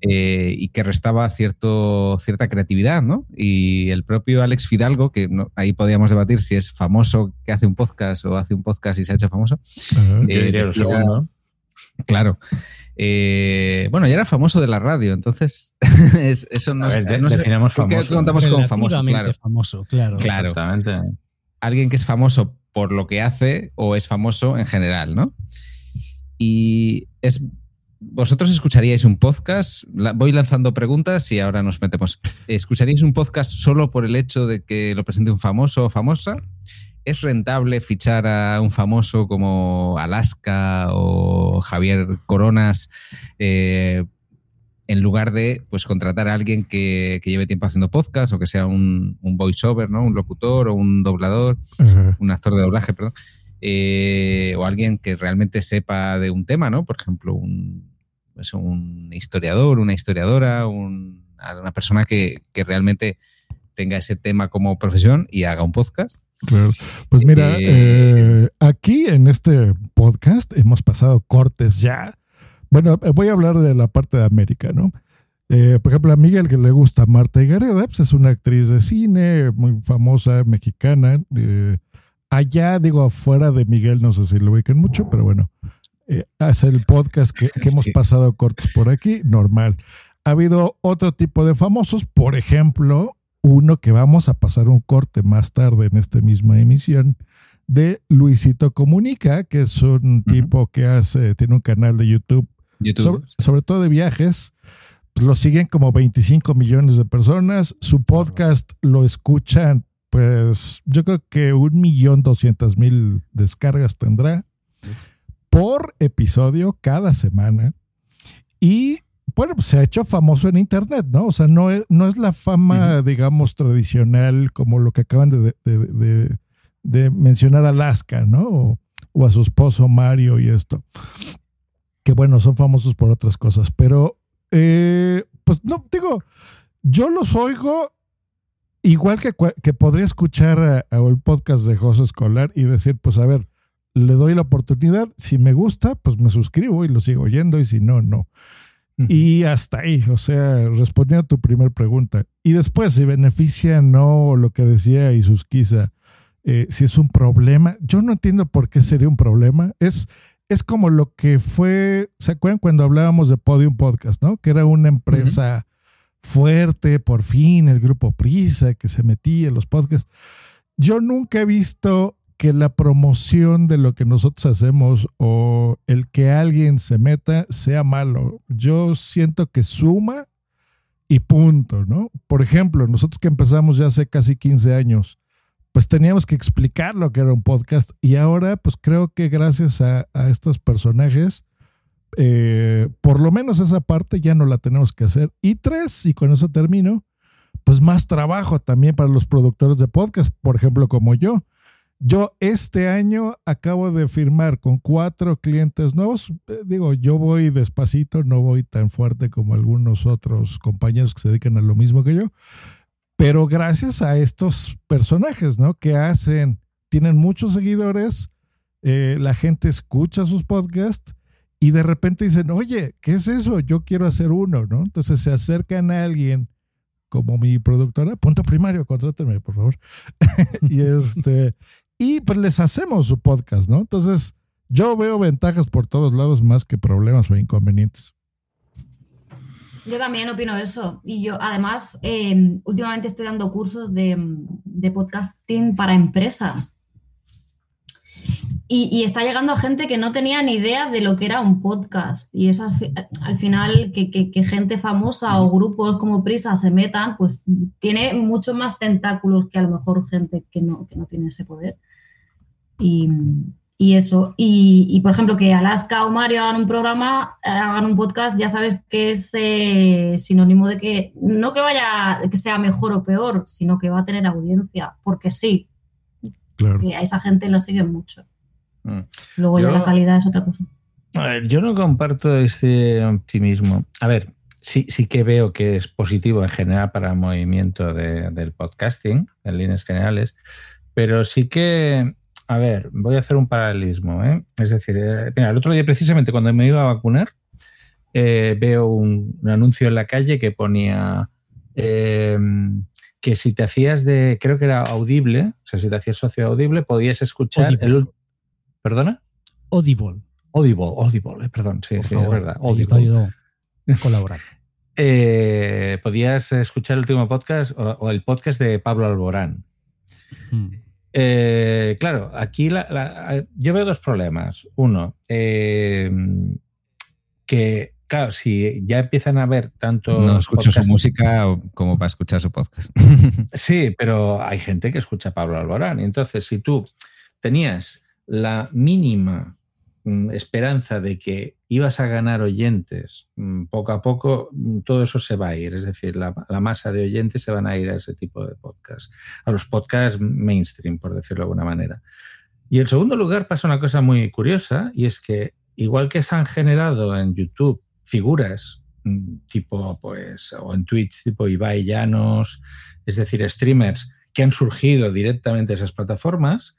eh, y que restaba cierto, cierta creatividad, ¿no? Y el propio Alex Fidalgo, que no- ahí podíamos debatir si es famoso que hace un podcast o hace un podcast y se ha hecho famoso. Eh, diría lo decía- segundo. Claro. Eh, bueno, ya era famoso de la radio, entonces es- eso no, A es- ver, no sé, definamos ¿por qué famoso. contamos con famoso? Claro. famoso, claro. Claro. Exactamente. Alguien que es famoso por lo que hace o es famoso en general, ¿no? Y es. Vosotros escucharíais un podcast, voy lanzando preguntas y ahora nos metemos. ¿Escucharíais un podcast solo por el hecho de que lo presente un famoso o famosa? ¿Es rentable fichar a un famoso como Alaska o Javier Coronas eh, en lugar de pues, contratar a alguien que, que lleve tiempo haciendo podcast o que sea un, un voiceover, ¿no? un locutor o un doblador? Un actor de doblaje, perdón, eh, o alguien que realmente sepa de un tema, ¿no? Por ejemplo, un, pues, un historiador, una historiadora, un- una persona que, que realmente tenga ese tema como profesión y haga un podcast. Claro. Pues mira, Eh, eh, aquí en este podcast hemos pasado cortes ya. Bueno, eh, voy a hablar de la parte de América, ¿no? Eh, por ejemplo, a Miguel que le gusta Marta Higareda, pues es una actriz de cine muy famosa, mexicana. eh, allá, digo, afuera de Miguel, no sé si lo ubican mucho, pero bueno, eh, hace el podcast que, que hemos Sí. pasado cortes por aquí, normal. Ha habido otro tipo de famosos, por ejemplo, uno que vamos a pasar un corte más tarde en esta misma emisión de Luisito Comunica, que es un tipo que hace, tiene un canal de YouTube. Sobre, sobre todo de viajes. Pues lo siguen como 25 millones de personas. Su podcast lo escuchan, pues yo creo que un millón doscientas mil descargas tendrá por episodio cada semana. Y bueno, pues se ha hecho famoso en Internet, ¿no? O sea, no es, no es la fama, digamos, tradicional como lo que acaban de, de- de- de mencionar Alaska, ¿no? O, o a su esposo Mario y esto. Que bueno, son famosos por otras cosas, pero eh, pues no, digo, yo los oigo igual que, que podría escuchar a- a el podcast de José Escolar y decir, pues a ver, le doy la oportunidad, si me gusta, pues me suscribo y lo sigo oyendo y si no, no. Y hasta ahí, o sea, respondiendo a tu primera pregunta. Y después, si beneficia o no lo que decía Isusquiza, eh, si es un problema, yo no entiendo por qué sería un problema. Es, es como lo que fue, ¿se acuerdan cuando hablábamos de Podium Podcast, no? Que era una empresa fuerte, por fin, el grupo Prisa, que se metía en los podcasts. Yo nunca he visto que la promoción de lo que nosotros hacemos o el que alguien se meta sea malo. Yo siento que suma y punto, ¿no? Por ejemplo, nosotros que empezamos ya hace casi 15 años, pues teníamos que explicar lo que era un podcast y ahora pues creo que gracias a, estos personajes, eh, por lo menos esa parte ya no la tenemos que hacer. Y tres, y con eso termino, pues más trabajo también para los productores de podcast, por ejemplo, como yo. Yo este año acabo de firmar con cuatro clientes nuevos. Eh, digo, yo voy despacito, no voy tan fuerte como algunos otros compañeros que se dedican a lo mismo que yo. Pero gracias a estos personajes, ¿no? Que hacen, tienen muchos seguidores, eh, la gente escucha sus podcasts y de repente dicen, oye, ¿qué es eso? Yo quiero hacer uno, ¿no? Entonces se acercan a alguien como mi productora, punto primario, contráteme, por favor. y este, y pues les hacemos su podcast, ¿no? Entonces, yo veo ventajas por todos lados más que problemas o inconvenientes. Yo también opino eso. Y yo, además, eh, últimamente estoy dando cursos de, de podcasting para empresas. Y, y está llegando a gente que no tenía ni idea de lo que era un podcast. Y eso al, fi- al final, que, que- gente famosa o grupos como Prisa se metan, pues tiene mucho más tentáculos que a lo mejor gente que no, que no tiene ese poder. Y, y eso. Y, y, por ejemplo, que Alaska o Mario hagan un programa, hagan un podcast, ya sabes que es eh, sinónimo de que no que vaya, que sea mejor o peor, sino que va a tener audiencia, porque sí. Claro. Que a esa gente lo siguen mucho. Mm. Luego ya Yo- la calidad es otra cosa. A ver, yo no comparto este optimismo. A ver, sí, sí que veo que es positivo en general para el movimiento de- del podcasting, en líneas generales, pero sí que, a ver, voy a hacer un paralelismo. ¿eh? Es decir, eh, mira, el otro día precisamente cuando me iba a vacunar, eh, veo un, un anuncio en la calle que ponía eh, que si te hacías de, creo que era audible, o sea, si te hacías socio audible, podías escuchar Audible. el... ¿Perdona? Audible. Audible, Audible, perdón, sí, Por sí, favor, es verdad. Audible. colaborar. Podías escuchar el último podcast o, o el podcast de Pablo Alborán. Hmm. Eh, claro, aquí la- la- yo veo dos problemas. Uno, eh, que, claro, si ya empiezan a haber tanto. No escucho su música como para escuchar su podcast. Sí, pero hay gente que escucha a Pablo Alborán. Y entonces, si tú tenías la mínima mm, esperanza de que ibas a ganar oyentes, mm, poco a poco mm, todo eso se va a ir. Es decir, la, masa de oyentes se van a ir a ese tipo de podcast, a los podcasts mainstream, por decirlo de alguna manera. Y en segundo lugar pasa una cosa muy curiosa y es que igual que se han generado en YouTube figuras mm, tipo, pues, o en Twitch tipo Ibai Llanos, es decir, streamers que han surgido directamente de esas plataformas,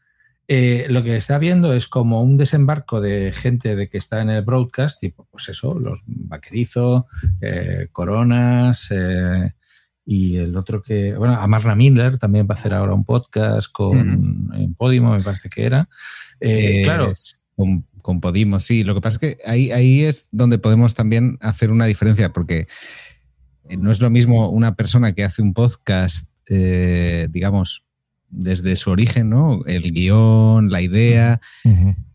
eh, lo que está viendo es como un desembarco de gente de que está en el broadcast, tipo, pues eso, los Vaquerizo, eh, Coronas, eh, y el otro que, bueno, Amarna Miller también va a hacer ahora un podcast con en Podimo, me parece que era. Claro, Con, con Podimo, sí. Lo que pasa es que ahí, ahí es donde podemos también hacer una diferencia, porque no es lo mismo una persona que hace un podcast, digamos, desde su origen, ¿no? El guion, la idea,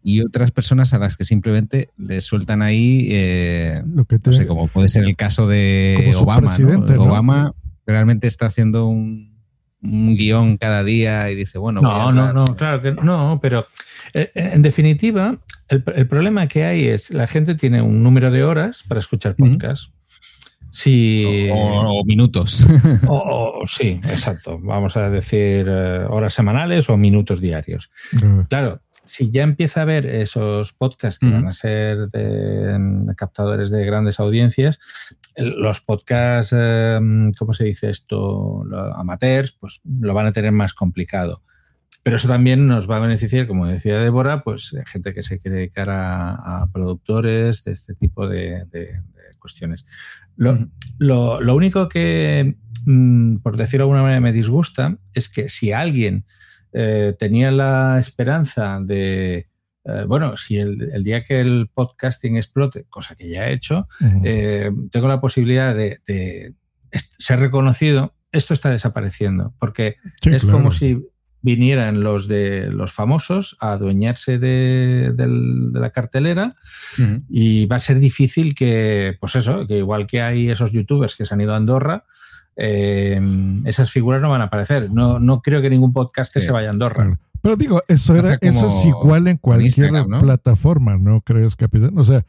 y otras personas a las que simplemente le sueltan ahí, eh, Lo que no sé, como puede ser el caso de Obama, ¿no? Obama realmente está haciendo un, un guion cada día y dice, bueno, voy a No, no, no, claro que no, pero eh, en definitiva, el, el problema que hay es la gente tiene un número de horas para escuchar podcast. Si, O, o minutos. o- o- sí, exacto. Vamos a decir eh, horas semanales o minutos diarios. Claro, si ya empieza a haber esos podcasts que van a ser de, de captadores de grandes audiencias, los podcasts, eh, ¿cómo se dice esto? Los amateurs, pues lo van a tener más complicado. Pero eso también nos va a beneficiar, como decía Débora, pues gente que se quiere dedicar a, a productores de este tipo de, de- de cuestiones. Lo, lo- lo único que, mm, por decirlo de alguna manera, me disgusta es que si alguien eh, tenía la esperanza de, eh, bueno, si el, el día que el podcasting explote, cosa que ya he hecho, eh, tengo la posibilidad de, ser reconocido, esto está desapareciendo, porque Sí, es claro. como si vinieran los de los famosos a adueñarse de, de la cartelera y va a ser difícil que, pues eso, que igual que hay esos youtubers que se han ido a Andorra, eh, esas figuras no van a aparecer. No, no creo que ningún podcast se vaya a Andorra. Pero digo, eso, era, eso es igual en cualquier Instagram, ¿no? plataforma, ¿no crees, capitán? O sea,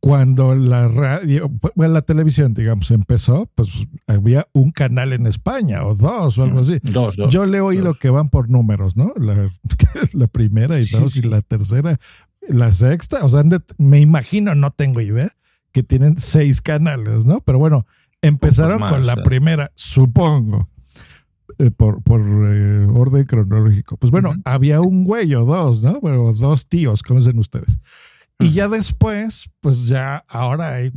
cuando la radio, bueno, la televisión, digamos, empezó, pues había un canal en España o dos o algo así. Dos, dos, Yo le he oído que van por números, ¿no? La, la primera y Sí, dos sí. y la tercera, la sexta, o sea, me imagino, no tengo idea, que tienen seis canales, ¿no? Pero bueno, empezaron más, con la primera, supongo eh, por, por eh, orden cronológico. Pues bueno, había un güey o dos, ¿no? Bueno, dos tíos, como dicen ustedes. Y ya después, pues ya ahora hay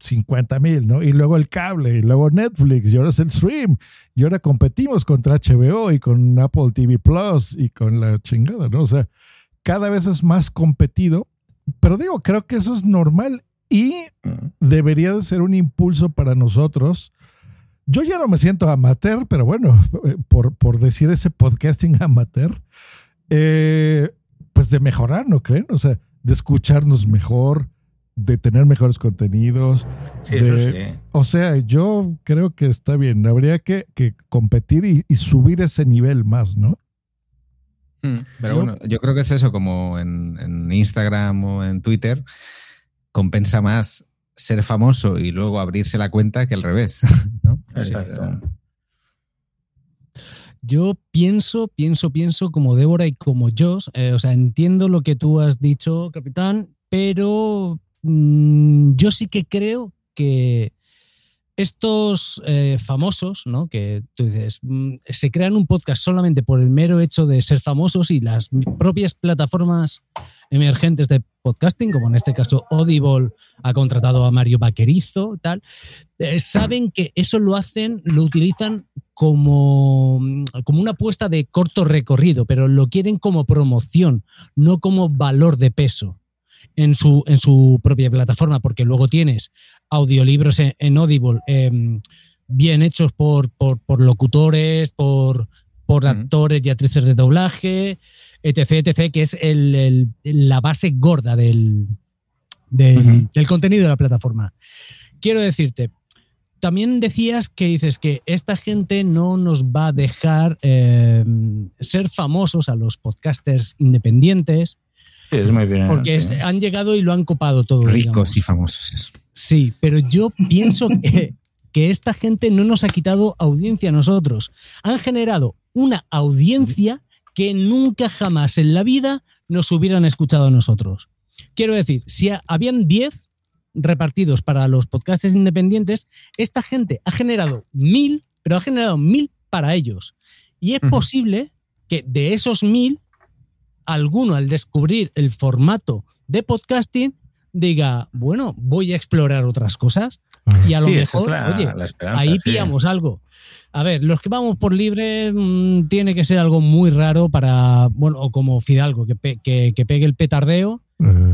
50 mil, ¿no? Y luego el cable, y luego Netflix, y ahora es el stream. Y ahora competimos contra HBO y con Apple TV Plus y con la chingada, ¿no? O sea, cada vez es más competido. Pero digo, creo que eso es normal y debería de ser un impulso para nosotros. Yo ya no me siento amateur, pero bueno, eh, por, por decir ese podcasting amateur, eh, pues de mejorar, ¿no creen? O sea, de escucharnos mejor, de tener mejores contenidos. Sí, de- eso sí. O sea, yo creo que está bien. Habría que, que competir y, y subir ese nivel más, ¿no? Mm, Pero bueno, yo creo que es eso, como en, en Instagram o en Twitter, compensa más ser famoso y luego abrirse la cuenta que al revés. ¿no? Exacto. Yo pienso, pienso, pienso como Débora y como Josh. eh, o sea, entiendo lo que tú has dicho, capitán, pero mm, yo sí que creo que estos eh, famosos, ¿no? Que tú dices, mm, se crean un podcast solamente por el mero hecho de ser famosos y las propias plataformas emergentes de podcasting, como en este caso Audible ha contratado a Mario Vaquerizo, tal, eh, saben que eso lo hacen, lo utilizan como, como una apuesta de corto recorrido, pero lo quieren como promoción, no como valor de peso en su, en su propia plataforma, porque luego tienes audiolibros en, en Audible eh, bien hechos por, por, por locutores, por, por actores y actrices de doblaje, etc., etc., que es el- el- la base gorda del, del, contenido de la plataforma. Quiero decirte, también decías que dices que esta gente no nos va a dejar eh, ser famosos a los podcasters independientes. Sí, es muy bien. Porque es- han llegado y lo han copado todo. Ricos digamos. y famosos. Sí, pero yo pienso que, que esta gente no nos ha quitado audiencia a nosotros. Han generado una audiencia que nunca jamás en la vida nos hubieran escuchado a nosotros. Quiero decir, si ha- habían 10 repartidos para los podcasts independientes, esta gente ha generado mil, pero ha generado mil para ellos. Y es posible que de esos mil, alguno al descubrir el formato de podcasting diga, bueno, voy a explorar otras cosas y a lo Sí, mejor, es la- oye, la esperanza, ahí sí. pillamos algo. A ver, los que vamos por libre mm, tiene que ser algo muy raro para, bueno, o como Fidalgo, que, pe- que, que pegue el petardeo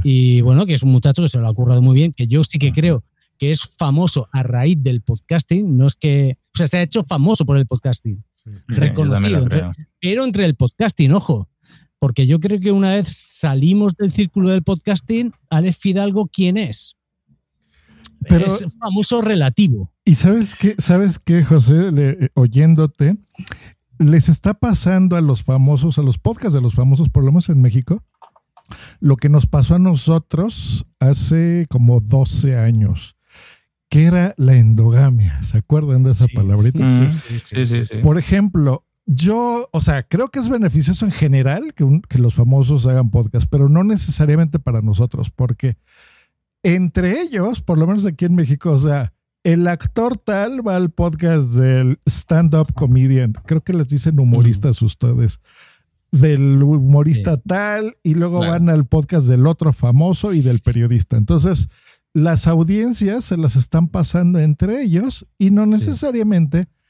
y bueno, que es un muchacho que se lo ha currado muy bien, que yo sí que creo que es famoso a raíz del podcasting, no es que, o sea, se ha hecho famoso por el podcasting, Sí, reconocido, entre- pero entre el podcasting, ojo, porque yo creo que una vez salimos del círculo del podcasting, Alex Fidalgo, ¿quién es? Pero- es famoso relativo. Y sabes qué, sabes qué, José, Le- eh, oyéndote, les está pasando a los famosos, a los podcasts de los famosos, por lo menos en México, lo que nos pasó a nosotros hace como 12 años, que era la endogamia. ¿Se acuerdan de esa palabrita? Mm, sí, sí, sí, sí. Por ejemplo, yo, o sea, creo que es beneficioso en general que, un- que los famosos hagan podcast, pero no necesariamente para nosotros, porque entre ellos, por lo menos aquí en México, o sea, el actor tal va al podcast del stand-up comedian. Creo que les dicen humoristas ustedes. Del humorista tal y luego Claro. van al podcast del otro famoso y del periodista. Entonces, las audiencias se las están pasando entre ellos y no necesariamente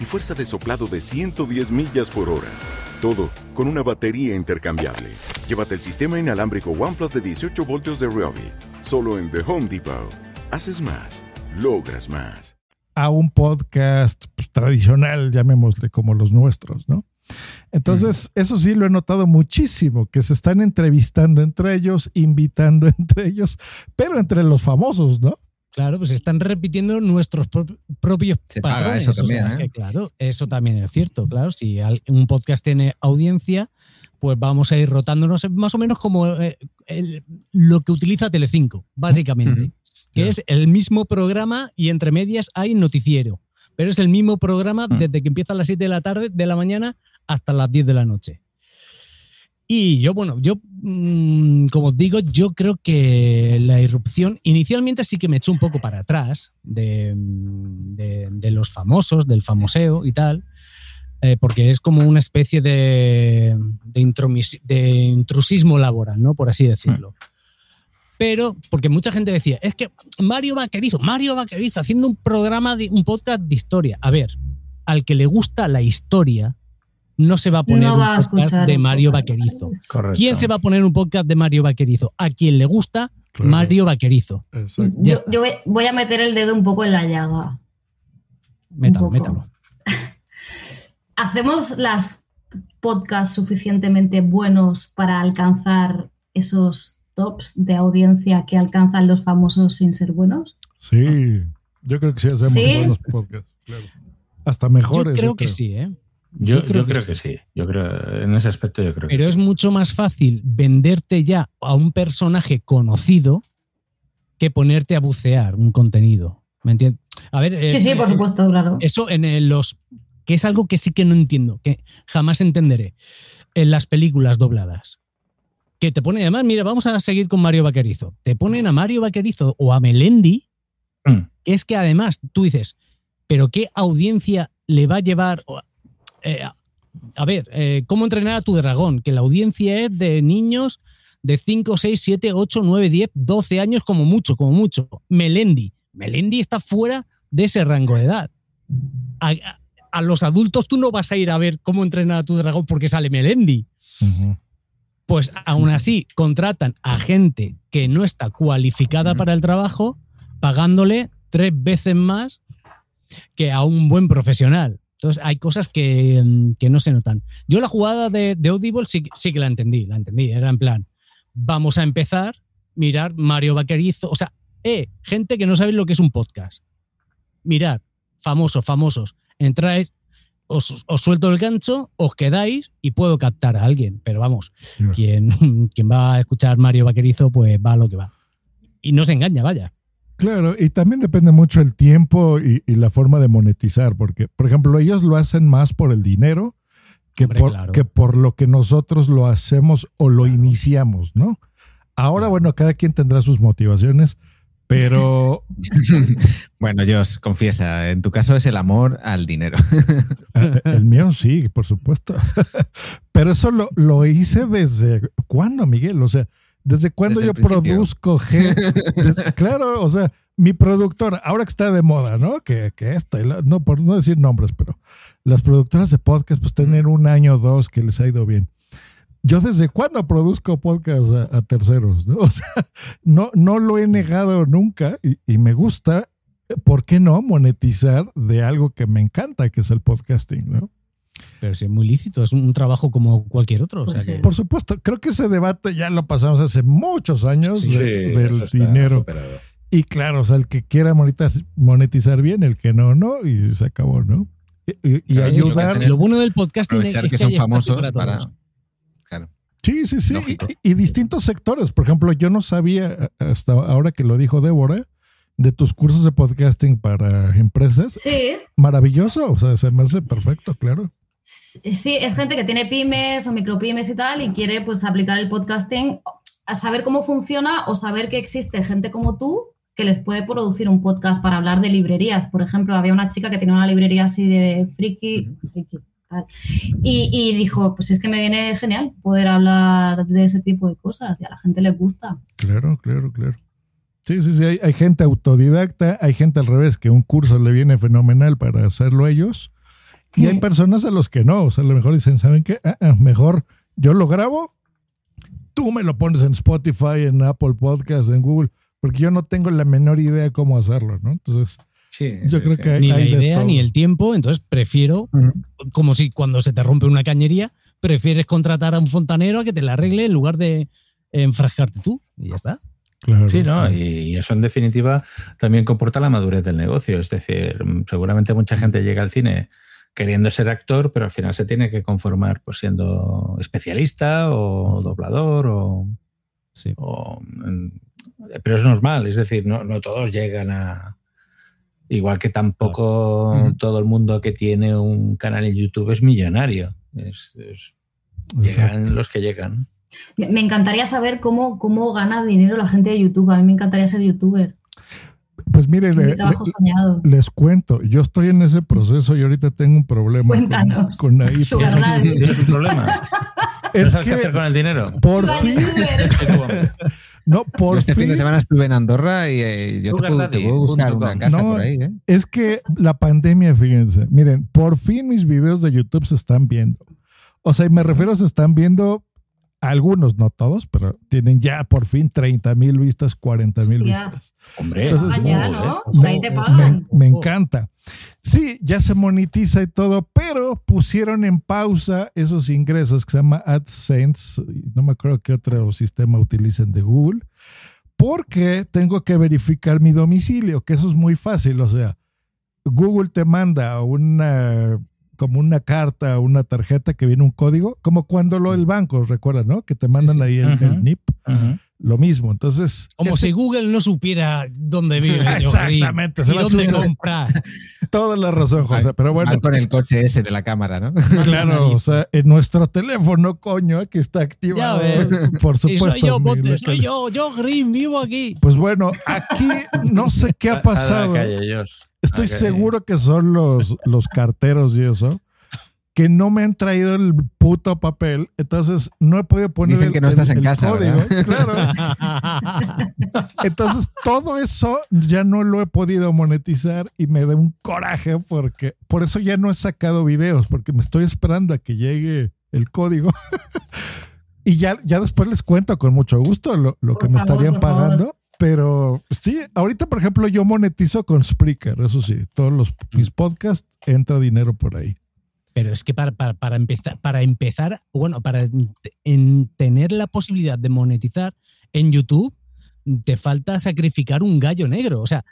Y fuerza de soplado de 110 millas por hora. Todo con una batería intercambiable. Llévate el sistema inalámbrico OnePlus de 18 voltios de Ryobi. Solo en The Home Depot. Haces más. Logras más. a un podcast pues, tradicional, llamémosle como los nuestros, ¿no? Entonces, eso sí lo he notado muchísimo, que se están entrevistando entre ellos, invitando entre ellos, pero entre los famosos, ¿no? Claro, pues están repitiendo nuestros pro- propios Se paga patrones. eso o sea también, ¿eh? que, claro, eso también es cierto. Claro, si un podcast tiene audiencia, pues vamos a ir rotándonos más o menos como eh, el- lo que utiliza Telecinco, básicamente, que es el mismo programa y entre medias hay noticiero. Pero es el mismo programa desde que empieza a las 7 de la tarde, de la mañana, hasta las 10 de la noche. Y yo, bueno, yo, mm, como os digo, yo creo que la irrupción inicialmente sí que me echó un poco para atrás de, mm, de- los famosos, del famoseo y tal, eh, porque es como una especie de, de intrusismo laboral, ¿no? Por así decirlo. Pero, porque mucha gente decía, es que Mario Vaquerizo, Mario Vaquerizo haciendo un programa, de, un podcast de historia. A ver, al que le gusta la historia, no se va a poner No un va podcast escuchar de Mario podcast. Vaquerizo. Correcto. ¿Quién se va a poner un podcast de Mario Vaquerizo? A quien le gusta Claro. Mario Vaquerizo. Yo, yo voy, a meter el dedo un poco en la llaga. Métalo, métalo. ¿Hacemos las podcasts suficientemente buenos para alcanzar esos tops de audiencia que alcanzan los famosos sin ser buenos? Sí, yo creo que sí hacemos ¿Sí? buenos podcasts, claro. Hasta Yo mejores. creo que sí, ¿eh? Yo, yo creo, que, sí. Yo creo, en ese aspecto yo creo que Pero es mucho más fácil venderte ya a un personaje conocido que ponerte a bucear un contenido. ¿Me entiendes? A ver, eh, Sí, sí, por eh, supuesto, claro. Eso en los. que es algo que sí que no entiendo, que jamás entenderé. En las películas dobladas. Que te ponen, además, mira, vamos a seguir con Mario Vaquerizo. Te ponen a Mario Vaquerizo o a Melendi, Mm. que es que además tú dices, pero ¿qué audiencia le va a llevar? Eh, a- ver, eh, ¿cómo entrenar a tu dragón? Que la audiencia es de niños de 5, 6, 7, 8, 9, 10, 12 años como mucho, como mucho. Melendi. Melendi está fuera de ese rango de edad. A, a- a los adultos tú no vas a ir a ver cómo entrenar a tu dragón porque sale Melendi. Pues aún así contratan a gente que no está cualificada para el trabajo, pagándole tres veces más que a un buen profesional. Entonces hay cosas que, mm, que no se notan. Yo la jugada de, de Audible sí, sí que la entendí, la entendí. Era en plan, vamos a empezar, mirar Mario Vaquerizo, o sea, eh, gente que no sabe lo que es un podcast. Mirad, famosos, famosos, entráis, os, os suelto el gancho, os quedáis y puedo captar a alguien. Pero vamos, quien, quien va a escuchar Mario Vaquerizo, pues va a lo que va. Y no se engaña, vaya. Claro, y también depende mucho el tiempo y, y la forma de monetizar, porque, por ejemplo, ellos lo hacen más por el dinero que, Hombre, por, claro. que por lo que nosotros lo hacemos o lo iniciamos, ¿no? Ahora, bueno, cada quien tendrá sus motivaciones, pero bueno, Josh, confiesa, en tu caso es el amor al dinero. eh, el mío sí, por supuesto. pero eso lo, lo hice desde, ¿cuándo, Miguel? O sea, ¿desde cuándo Desde yo produzco? Desde- claro, o sea, mi productora, ahora que está de moda, ¿no? Que, que esta, no por no decir nombres, pero las productoras de podcast, pues tener un año o dos que les ha ido bien. yo desde cuándo produzco podcast a, a terceros, ¿no? O sea, no, no lo he negado nunca y, y me gusta, ¿por qué no monetizar de algo que me encanta, que es el podcasting, ¿no? Pero sí, es muy lícito, es un trabajo como cualquier otro. o sea que- Por supuesto, creo que ese debate ya lo pasamos hace muchos años Sí, de- eso del dinero. superado. Y claro, o sea, el que quiera monetizar, bien, el que no, no, y se acabó, ¿no? Y, y- y Claro, lo ayudar. es Lo bueno del aprovechar es que que son famosos para. Claro. Sí, sí, sí. Y, y distintos sectores. Por ejemplo, yo no sabía hasta ahora que lo dijo Débora de tus cursos de podcasting para empresas. Sí. Maravilloso. O sea, se me hace perfecto, claro. Sí, es gente que tiene pymes o micropymes y tal y quiere pues aplicar el podcasting a saber cómo funciona o saber que existe gente como tú que les puede producir un podcast para hablar de librerías. Por ejemplo, había una chica que tenía una librería así de friki, friki, tal, y, y dijo, pues es que me viene genial poder hablar de ese tipo de cosas y a la gente le gusta. Claro, claro, claro. Sí, sí, sí. Hay, hay gente autodidacta, hay gente al revés, que un curso le viene fenomenal para hacerlo ellos. Y hay personas a los que no. O sea, a lo mejor dicen, ¿saben qué? Ah, ah, mejor yo lo grabo, tú me lo pones en Spotify, en Apple Podcast, en Google, porque yo no tengo la menor idea cómo hacerlo, ¿no? Entonces, yo creo que hay, ni la hay idea todo. ni el tiempo, entonces prefiero, como si cuando se te rompe una cañería, prefieres contratar a un fontanero a que te la arregle en lugar de enfrascarte tú. Y ya está. Sí, ¿no? Y, eso en definitiva también comporta la madurez del negocio. Es decir, seguramente mucha gente llega al cine queriendo ser actor, pero al final se tiene que conformar pues siendo especialista o doblador o... o, pero es normal, es decir, no, no todos llegan a... Igual que tampoco todo el mundo que tiene un canal en YouTube es millonario. Es- es- llegan los que llegan. Me me encantaría saber cómo, cómo gana dinero la gente de YouTube. A mí me encantaría ser youtuber. Pues mire, le- les cuento, yo estoy en ese proceso y ahorita tengo un problema con, Cuéntanos. con ahí. Daddy. ¿Tienes un problema? Es ¿No sabes que qué hacer con el dinero? por fin, no, por Yo este fin de semana estuve en Andorra y eh, yo te puedo, te puedo buscar una casa No, por ahí, ¿eh? Es que la pandemia, fíjense, miren, por fin mis videos de YouTube se están viendo. O sea, y me refiero a se están viendo algunos, no todos, pero tienen ya por fin 30 mil vistas, 40 mil vistas. Hombre, ya, ¿no? me encanta. Sí, ya se monetiza y todo, pero pusieron en pausa esos ingresos que se llama AdSense, no me acuerdo qué otro sistema utilicen de Google, porque tengo que verificar mi domicilio, que eso es muy fácil, o sea, Google te manda una como una carta, una tarjeta que viene un código, como cuando lo del banco, recuerdas, ¿no? Que te mandan ahí el, el. NIP. Lo mismo. Entonces. Como ese- si Google no supiera dónde vive. Exactamente, se y dónde comprar. Toda la razón, José. Pero bueno. Con el coche ese de la cámara, ¿no? Claro, o sea, en nuestro teléfono, coño, aquí está activado. Por Y supuesto. soy yo, soy yo, yo Green, vivo aquí. Pues bueno, aquí no sé qué ha pasado. Estoy seguro que son los, los carteros y eso, que no me han traído el puto papel, entonces no he podido poner Dicen el, que no estás el- en el casa, código. Claro. Entonces todo eso ya no lo he podido monetizar y me da un coraje porque por eso ya no he sacado videos, porque me estoy esperando a que llegue el código. y ya, ya después les cuento con mucho gusto lo, lo que Por me favor, estarían favor. pagando. Pero sí, ahorita, por ejemplo, yo monetizo con Spreaker, eso sí, todos los, mis podcasts entra dinero por ahí. Pero es que para, para, para empezar, para empezar, bueno, para en- en tener la posibilidad de monetizar en YouTube, te falta sacrificar un gallo negro. O sea,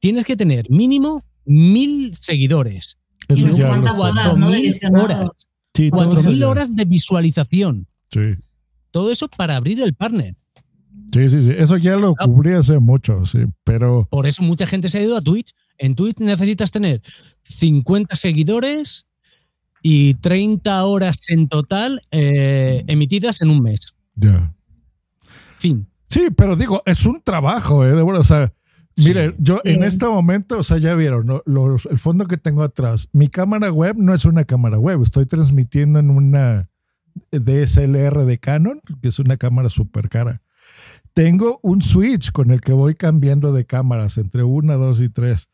tienes que tener mínimo mil seguidores. Eso no sé ya ¿no? 4.000 visionado. horas. Sí, todo eso 4.000 ya. horas de visualización. Sí. Todo eso para abrir el partner. Sí, sí, sí. Eso ya lo cubrí hace mucho, sí. Pero Por eso mucha gente se ha ido a Twitch. En Twitch necesitas tener 50 seguidores y 30 horas en total eh, emitidas en un mes. ya. Fin. Sí, pero digo, es un trabajo, ¿eh? De verdad, o sea, miren, yo en este momento, o sea, ya vieron, ¿no? Los- el fondo que tengo atrás. Mi cámara web no es una cámara web, estoy transmitiendo en una DSLR de Canon, que es una cámara súper cara. Tengo un switch con el que voy cambiando de cámaras entre una, dos y tres.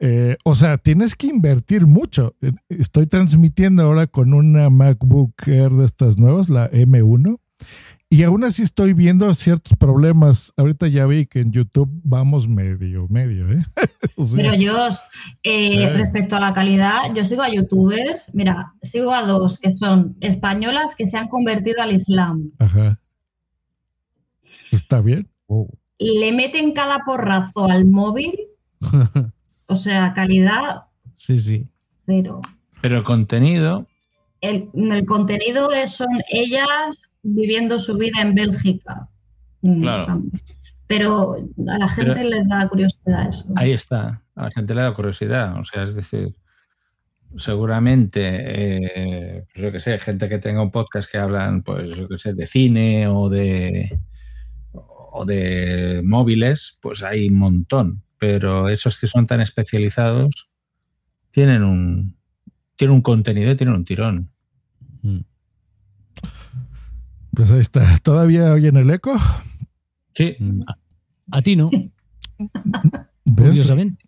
Eh, o sea, tienes que invertir mucho. Eh, Estoy transmitiendo ahora con una MacBook Air de estas nuevas, la M1, y aún así estoy viendo ciertos problemas. Ahorita ya vi que en YouTube vamos medio, medio, ¿eh? O sea, Pero yo, eh, respecto a la calidad, yo sigo a youtubers, mira, sigo a dos que son españolas que se han convertido al Islam. Ajá. Está bien. Le meten cada porrazo al móvil, o sea, calidad Sí, sí. cero. Pero el contenido, El, el contenido es, son ellas viviendo su vida en Bélgica. Mm, Claro. Pero a la gente Pero- les da curiosidad eso. ahí está. A la gente le da curiosidad. O sea, es decir, seguramente, eh, pues yo que sé, gente que tenga un podcast que hablan, pues yo que sé, de cine o de o de móviles, pues hay un montón. Pero esos que son tan especializados tienen un tienen un contenido y tienen un tirón. Pues ahí está. ¿Todavía oyen el eco? Sí. A, a ti no. Curiosamente.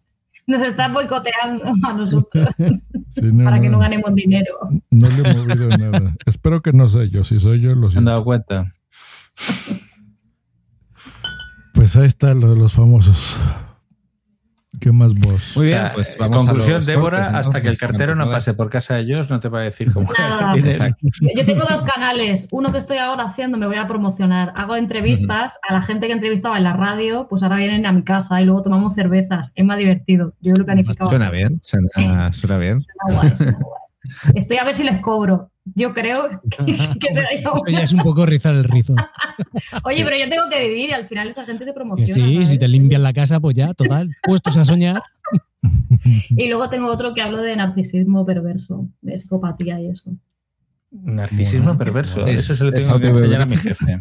Nos están boicoteando a nosotros Sí, no, para que no ganemos dinero. no le he movido nada. Espero que no sea yo. Si soy yo, lo ¿Se han siento. dado cuenta? Pues ahí están los, los famosos. ¿Qué más vos? Muy O bien, sea, pues eh, vamos a conclusión, los Débora, cortes, hasta que el cartero no pase por casa de ellos, no te va a decir cómo Nada. Yo tengo dos canales. Uno que estoy ahora haciendo, me voy a promocionar. Hago entrevistas a la gente que entrevistaba en la radio, pues ahora vienen a mi casa y luego tomamos cervezas. Es más divertido. Yo lo he planificado. Suena así. bien, suena, suena bien. Suena guay, suena guay. Estoy a ver si les cobro. Yo creo que, que será Eso ya es un poco rizar el rizo. Oye, pero yo tengo que vivir y al final esa gente se Que promociona. sí, ¿sabes? si te limpian la casa, pues ya, total. Puestos a soñar. Y luego tengo otro que hablo de narcisismo perverso, de psicopatía y eso. Narcisismo Bueno, perverso. es- Eso se lo es tengo que enseñar a mi jefe.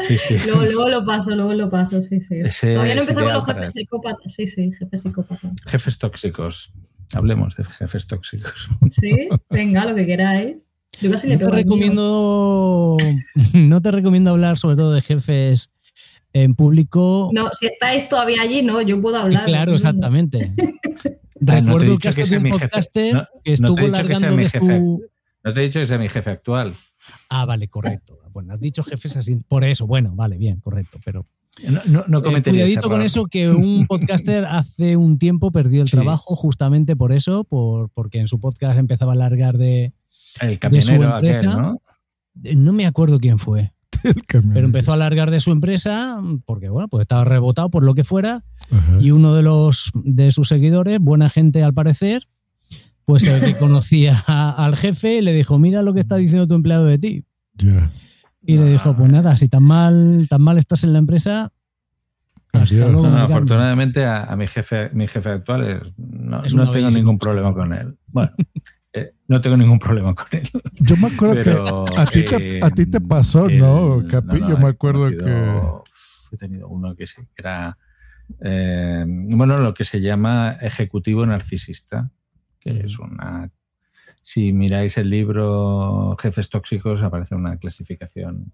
Sí, sí. Luego, luego lo paso, luego lo paso, sí, sí. Ese Todavía no ideal los jefes psicópatas. Sí, sí, jefes psicópatas. Jefes tóxicos. Hablemos de jefes tóxicos. Sí, venga, lo que queráis. Yo casi le No pego recomiendo. No te recomiendo hablar sobre todo de jefes en público. No, si estáis todavía allí, no, yo puedo hablar. claro, exactamente. No Recuerdo dicho que, que sea mi jefe. podcaster No- que no estuvo te he dicho que sea mi jefe. No te he dicho que sea mi jefe actual. Ah, vale, correcto. Bueno, has dicho jefes así. Por eso, bueno, vale, bien, correcto. Pero No, no, no Eh, cometería cuidadito con eso que un podcaster hace un tiempo perdió el Sí. trabajo justamente por eso, por, porque en su podcast empezaba a alargar de, El de su empresa. aquel, ¿no? Eh, No me acuerdo quién fue, pero empezó a alargar de su empresa porque bueno, pues estaba rebotado por lo que fuera Ajá. y uno de los de sus seguidores, buena gente al parecer, pues el que conocía a- al jefe le dijo, mira lo que está diciendo tu empleado de ti. Ya. Y le dijo, pues nada, si tan mal, tan mal estás en la empresa, hasta Adiós. luego. No, no, me cambio". afortunadamente a, a mi jefe, mi jefe actual es- no, Es no tengo ningún problema con él. Bueno, eh, no tengo ningún problema con él. Yo me acuerdo Pero, que a ti, te, eh, a ti te pasó, ¿no, el- Capi? no, no, Yo me he acuerdo que... He tenido uno que sí, que era, eh, bueno, lo que se llama ejecutivo narcisista, que es una... Si miráis el libro Jefes Tóxicos, aparece una clasificación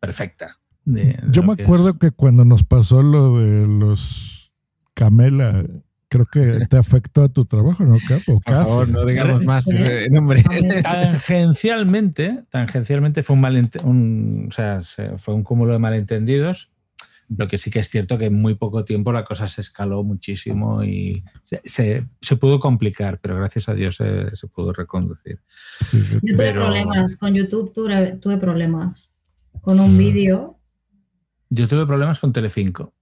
perfecta. de- de Yo me que acuerdo es. que cuando nos pasó lo de los Camela, creo que te afectó a tu trabajo, ¿no, Capo? Por favor, no digamos más ese nombre. tangencialmente, tangencialmente fue un, malente- un- o sea, se- fue un cúmulo de malentendidos. Lo que sí que es cierto que en muy poco tiempo la cosa se escaló muchísimo y se, se- se pudo complicar, pero gracias a Dios se, se pudo reconducir. Yo tuve Pero- problemas, con YouTube tuve, tuve problemas. Con Mm. un vídeo. Yo tuve problemas con Telecinco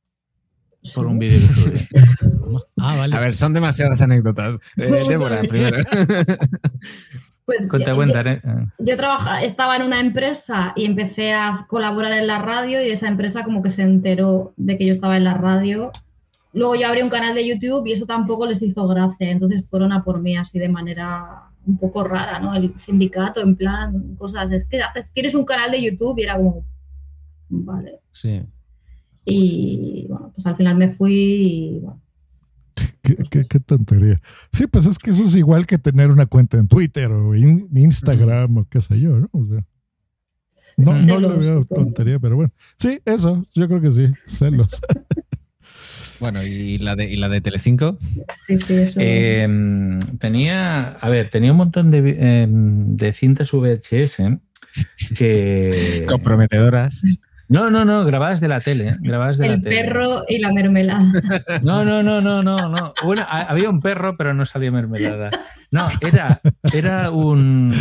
por un vídeo que subí. Ah, vale. A ver, son demasiadas anécdotas. Eh, Débora, primero. Pues yo- cuenta, yo, ¿eh? yo trabaja- estaba en una empresa y empecé a colaborar en la radio y esa empresa como que se enteró de que yo estaba en la radio. Luego yo abrí un canal de YouTube y eso tampoco les hizo gracia, entonces fueron a por mí así de manera un poco rara, ¿no? El sindicato, en plan, cosas, es que haces, tienes un canal de YouTube y era como, vale. Sí. Y bueno, pues al final me fui y bueno, ¿Qué, qué, qué tontería. Sí, pues es que eso es igual que tener una cuenta en Twitter o in- Instagram o qué sé yo, ¿no? O sea, no, no le veo tontería, pero bueno. Sí, eso, yo creo que sí, celos. Bueno, ¿y la de, y la de Telecinco? Sí, sí, eso. Eh, tenía, a ver, tenía un montón de, eh, de cintas VHS que... Comprometedoras. No, no, no, grabadas de la tele, ¿eh? grabadas de el la tele. perro y la mermelada. No, no, no, no, no, no. Bueno, ha- había un perro, pero no salía mermelada. No, era, era un.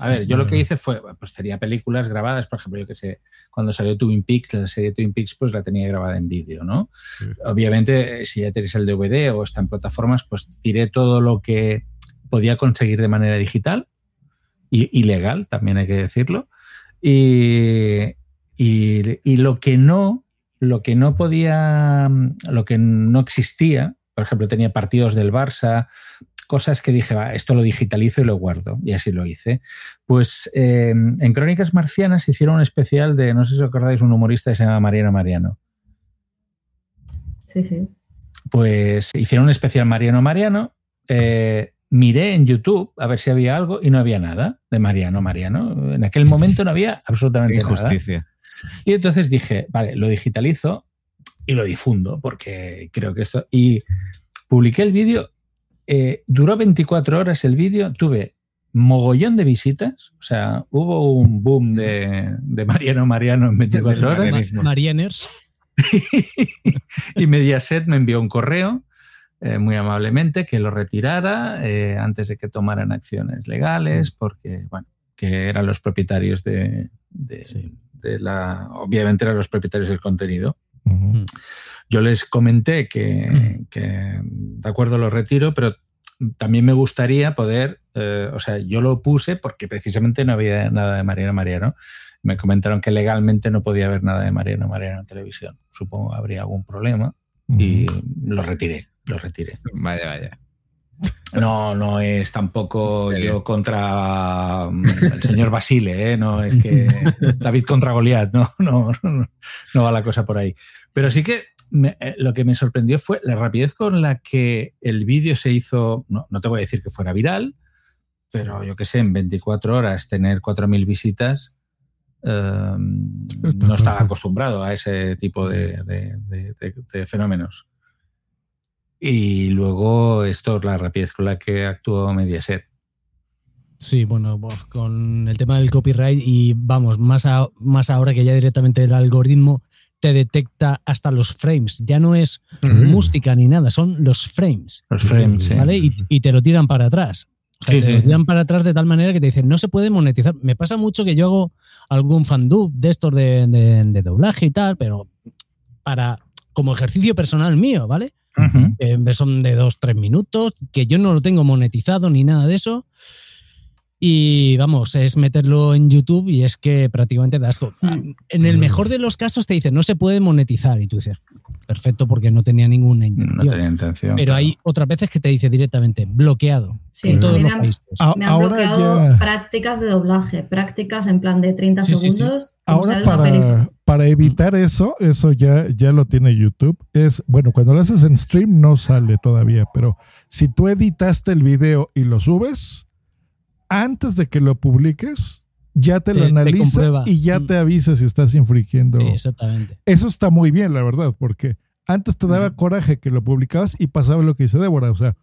A ver, yo lo que hice fue, pues tenía películas grabadas, por ejemplo, yo que sé, cuando salió Twin Peaks, la serie Twin Peaks, pues la tenía grabada en vídeo, ¿no? Obviamente, si ya tenéis el DVD o está en plataformas, pues tiré todo lo que podía conseguir de manera digital y ilegal, también hay que decirlo. Y, y, y lo que no, lo que no podía, lo que no existía, por ejemplo, tenía partidos del Barça, cosas que dije, va, esto lo digitalizo y lo guardo, y así lo hice. Pues eh, en Crónicas Marcianas hicieron un especial de, no sé si os acordáis, un humorista que se llama Mariano Mariano. Sí, sí. Pues hicieron un especial Mariano Mariano. eh, miré en YouTube a ver si había algo y no había nada de Mariano Mariano. En aquel momento no había absolutamente Qué nada. Y entonces dije, vale, lo digitalizo y lo difundo porque creo que esto... Y publiqué el vídeo, eh, duró 24 horas el vídeo, tuve mogollón de visitas, o sea, hubo un boom de, de Mariano Mariano en 24 horas. Marianers. y Mediaset me envió un correo eh, muy amablemente que lo retirara eh, antes de que tomaran acciones legales, porque, bueno, que eran los propietarios de, de- de la. Obviamente eran los propietarios del contenido. Yo les comenté que, que, de acuerdo, lo retiro, pero también me gustaría poder, eh, o sea, yo lo puse porque precisamente no había nada de Mariano Mariano. Me comentaron que legalmente no podía haber nada de Mariano Mariano en televisión. Supongo que habría algún problema y lo retiré, lo retiré. Vaya, vaya. No, no es tampoco yo contra mm, el señor Basile, ¿eh? no es que David contra Goliat, no, no, no, no va la cosa por ahí. Pero sí que me- eh, lo que me sorprendió fue la rapidez con la que el vídeo se hizo, no, no te voy a decir que fuera viral, pero yo que sé, en 24 horas tener 4.000 visitas, eh, no estaba acostumbrado a ese tipo de, de- de- de- de fenómenos. Y luego esto, la rapidez con la que actuó Mediaset. Sí, bueno, pues, con el tema del copyright y vamos, más, a- más ahora que ya directamente el algoritmo te detecta hasta los frames. Ya no es música ni nada, son los frames. Los frames, sí. ¿Vale? Y, y te lo tiran para atrás. O sea, Sí, te sí, lo tiran para atrás de tal manera que te dicen, no se puede monetizar. Me pasa mucho que yo hago algún fandub de estos de, de- de doblaje y tal, pero para como ejercicio personal mío, ¿vale? Eh, son de dos, tres minutos, que yo no lo tengo monetizado ni nada de eso. Y vamos, es meterlo en YouTube y es que prácticamente da asco. En el mejor de los casos te dicen, no se puede monetizar. Y tú dices, perfecto, porque no tenía ninguna intención. No tenía intención. Pero claro. hay otras veces que te dice directamente, bloqueado. Sí, en todos los me han- países. Me han bloqueado prácticas de doblaje, prácticas en plan de 30 Sí, sí, sí. segundos. Ahora para, para evitar eso, eso ya, ya lo tiene YouTube. Es, bueno, cuando lo haces en stream no sale todavía, pero si tú editaste el video y lo subes, antes de que lo publiques, ya te, Te- lo analiza y ya Mm. te avisa si estás infringiendo. Sí, exactamente. Eso está muy bien, la verdad, porque antes te daba coraje que lo publicabas y pasaba lo que dice Débora, o sea,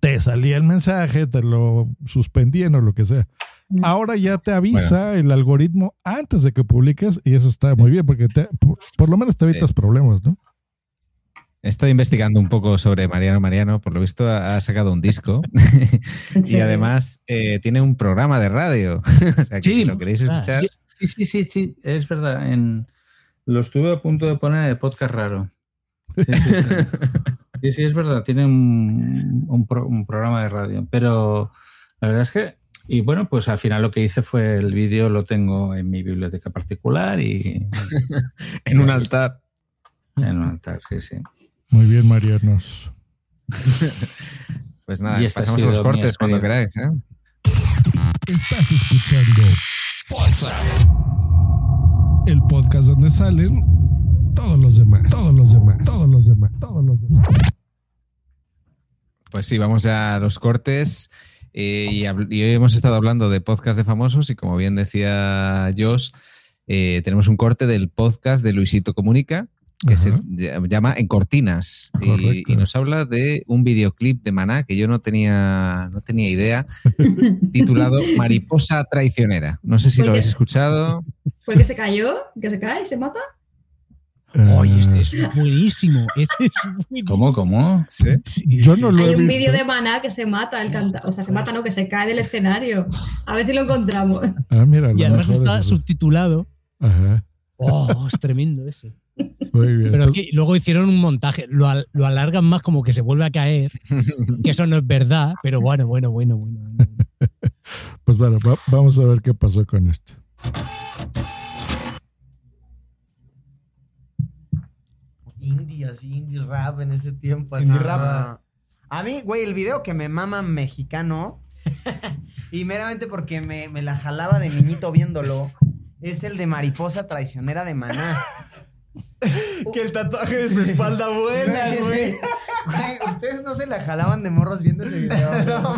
te salía el mensaje, te lo suspendían o lo que sea. Ahora ya te avisa el algoritmo antes de que publiques y eso está muy bien porque te- por, por lo menos te evitas problemas, ¿no? He estado investigando un poco sobre Mariano Mariano. Por lo visto, ha ha sacado un disco. y además eh, tiene un programa de radio. o sea que si lo queréis ah, escuchar. Sí, sí, sí, sí, es verdad. En, lo estuve a punto de poner de podcast raro. Sí, sí, sí. Sí, sí, es verdad, tiene un, un pro- un programa de radio. Pero la verdad es que, y bueno, pues al final lo que hice fue el vídeo, lo tengo en mi biblioteca particular y. en un altar. En un altar, sí, sí. Muy bien, Marianos. Pues nada, ha pasamos a los cortes cuando queráis. ¿eh? Estás escuchando el podcast donde salen todos los demás, todos los demás, todos los demás, todos los demás. Pues sí, vamos ya a los cortes. eh, y hoy hemos estado hablando de podcast de famosos y como bien decía Josh, eh, tenemos un corte del podcast de Luisito Comunica, que se llama En Cortinas y, nos habla de un videoclip de Maná que yo no tenía, no tenía idea, titulado Mariposa Traicionera. No sé si ¿Por lo habéis escuchado. ¿Fue el que se cayó? ¿Que se cae y se mata? Oye, este es buenísimo. Este es buenísimo. ¿Cómo, cómo? Yo no lo Hay he un vídeo de Maná que se mata el canta, o sea, se mata no, que se cae del escenario. A ver si lo encontramos. Ah, mira, a lo Y además está subtitulado. Ajá. Oh, es tremendo ese. Muy bien. Pero es que luego hicieron un montaje, lo, al- lo alargan más como que se vuelve a caer, que eso no es verdad, pero bueno, bueno, bueno, bueno. Pues bueno, va- vamos a ver qué pasó con esto. Indie, así, indie rap en ese tiempo. Indie así, rap. A mí, güey, el video que me mama mexicano, y meramente porque me, me la jalaba de niñito viéndolo, es el de Mariposa Traicionera de Maná. Que el tatuaje de su espalda vuela, güey. Ustedes no se la jalaban de morros viendo ese video. No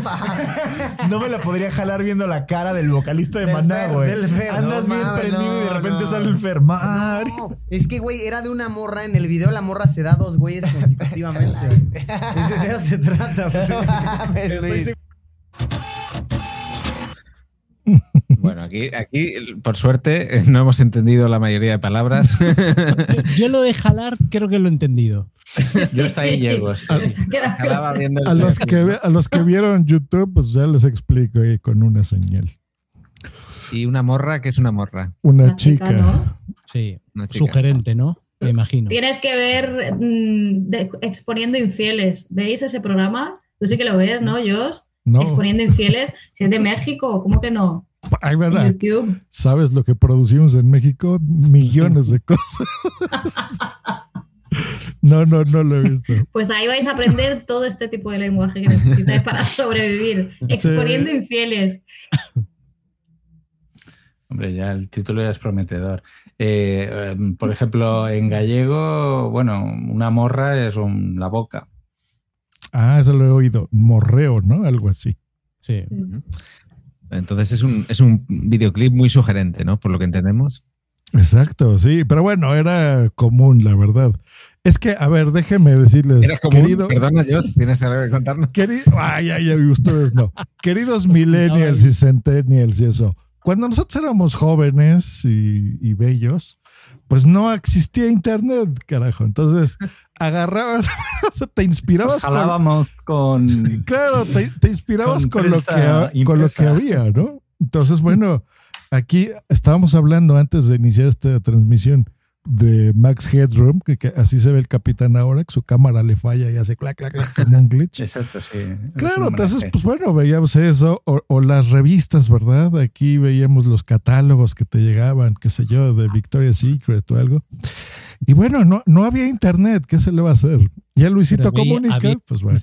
No me la podría jalar viendo la cara del vocalista de Del Maná, güey. Andas No bien prendido y de repente sale el Fer. Mari. No, es que, güey, era de una morra. En el video la morra se da dos güeyes consecutivamente. de eso se trata. pues. Estoy aquí, aquí, por suerte, no hemos entendido la mayoría de palabras. Yo lo de jalar creo que lo he entendido. Yo hasta ahí llego. A los, que, ve- a los que vieron YouTube, pues ya les explico ahí con una señal. Y una morra, que es una morra? Una Una chica, chica. ¿no? Sí, Una chica. sugerente, ¿no? Me imagino. Tienes que ver mm, de- Exponiendo Infieles. ¿Veis ese programa? Tú sí que lo ves, ¿no, Josh? No. Exponiendo Infieles. Si es de México, ¿cómo que no? Ay, ¿verdad? YouTube. ¿Sabes lo que producimos en México? Millones de cosas. No, no, no lo he visto. Pues ahí vais a aprender todo este tipo de lenguaje que necesitáis para sobrevivir. Exponiendo Infieles. Hombre, ya el título ya es prometedor. Eh, eh, por ejemplo, en gallego, bueno, una morra es un- la boca. Ah, eso lo he oído. Morreo, ¿no? Algo así. Sí. Entonces es un, es un videoclip muy sugerente, ¿no? Por lo que entendemos. Exacto, sí. Pero bueno, era común, la verdad. Es que, a ver, déjenme decirles, ¿Era común? querido. Perdona, Joss, ¿tienes algo que contarnos? Querido, ay, ay, ay, ustedes no. Queridos millennials y centennials y eso. Cuando nosotros éramos jóvenes y, y bellos, pues no existía internet, carajo. Entonces agarrabas, o sea, te inspirabas con, Jalábamos con. Claro, te, te inspirabas Con con, lo que, con lo que había, ¿no? Entonces, bueno, aquí estábamos hablando antes de iniciar esta transmisión de Max Headroom, que, que así se ve el capitán ahora, que su cámara le falla y hace clac, clac, clac, como un glitch. Exacto, sí. Claro, entonces, pues bueno, veíamos eso, o, o las revistas, ¿verdad? Aquí veíamos los catálogos que te llegaban, qué sé yo, de Victoria's Secret o algo. Y bueno, no, no había internet, ¿qué se le va a hacer? Ya Luisito Pero Comunica, pues bueno.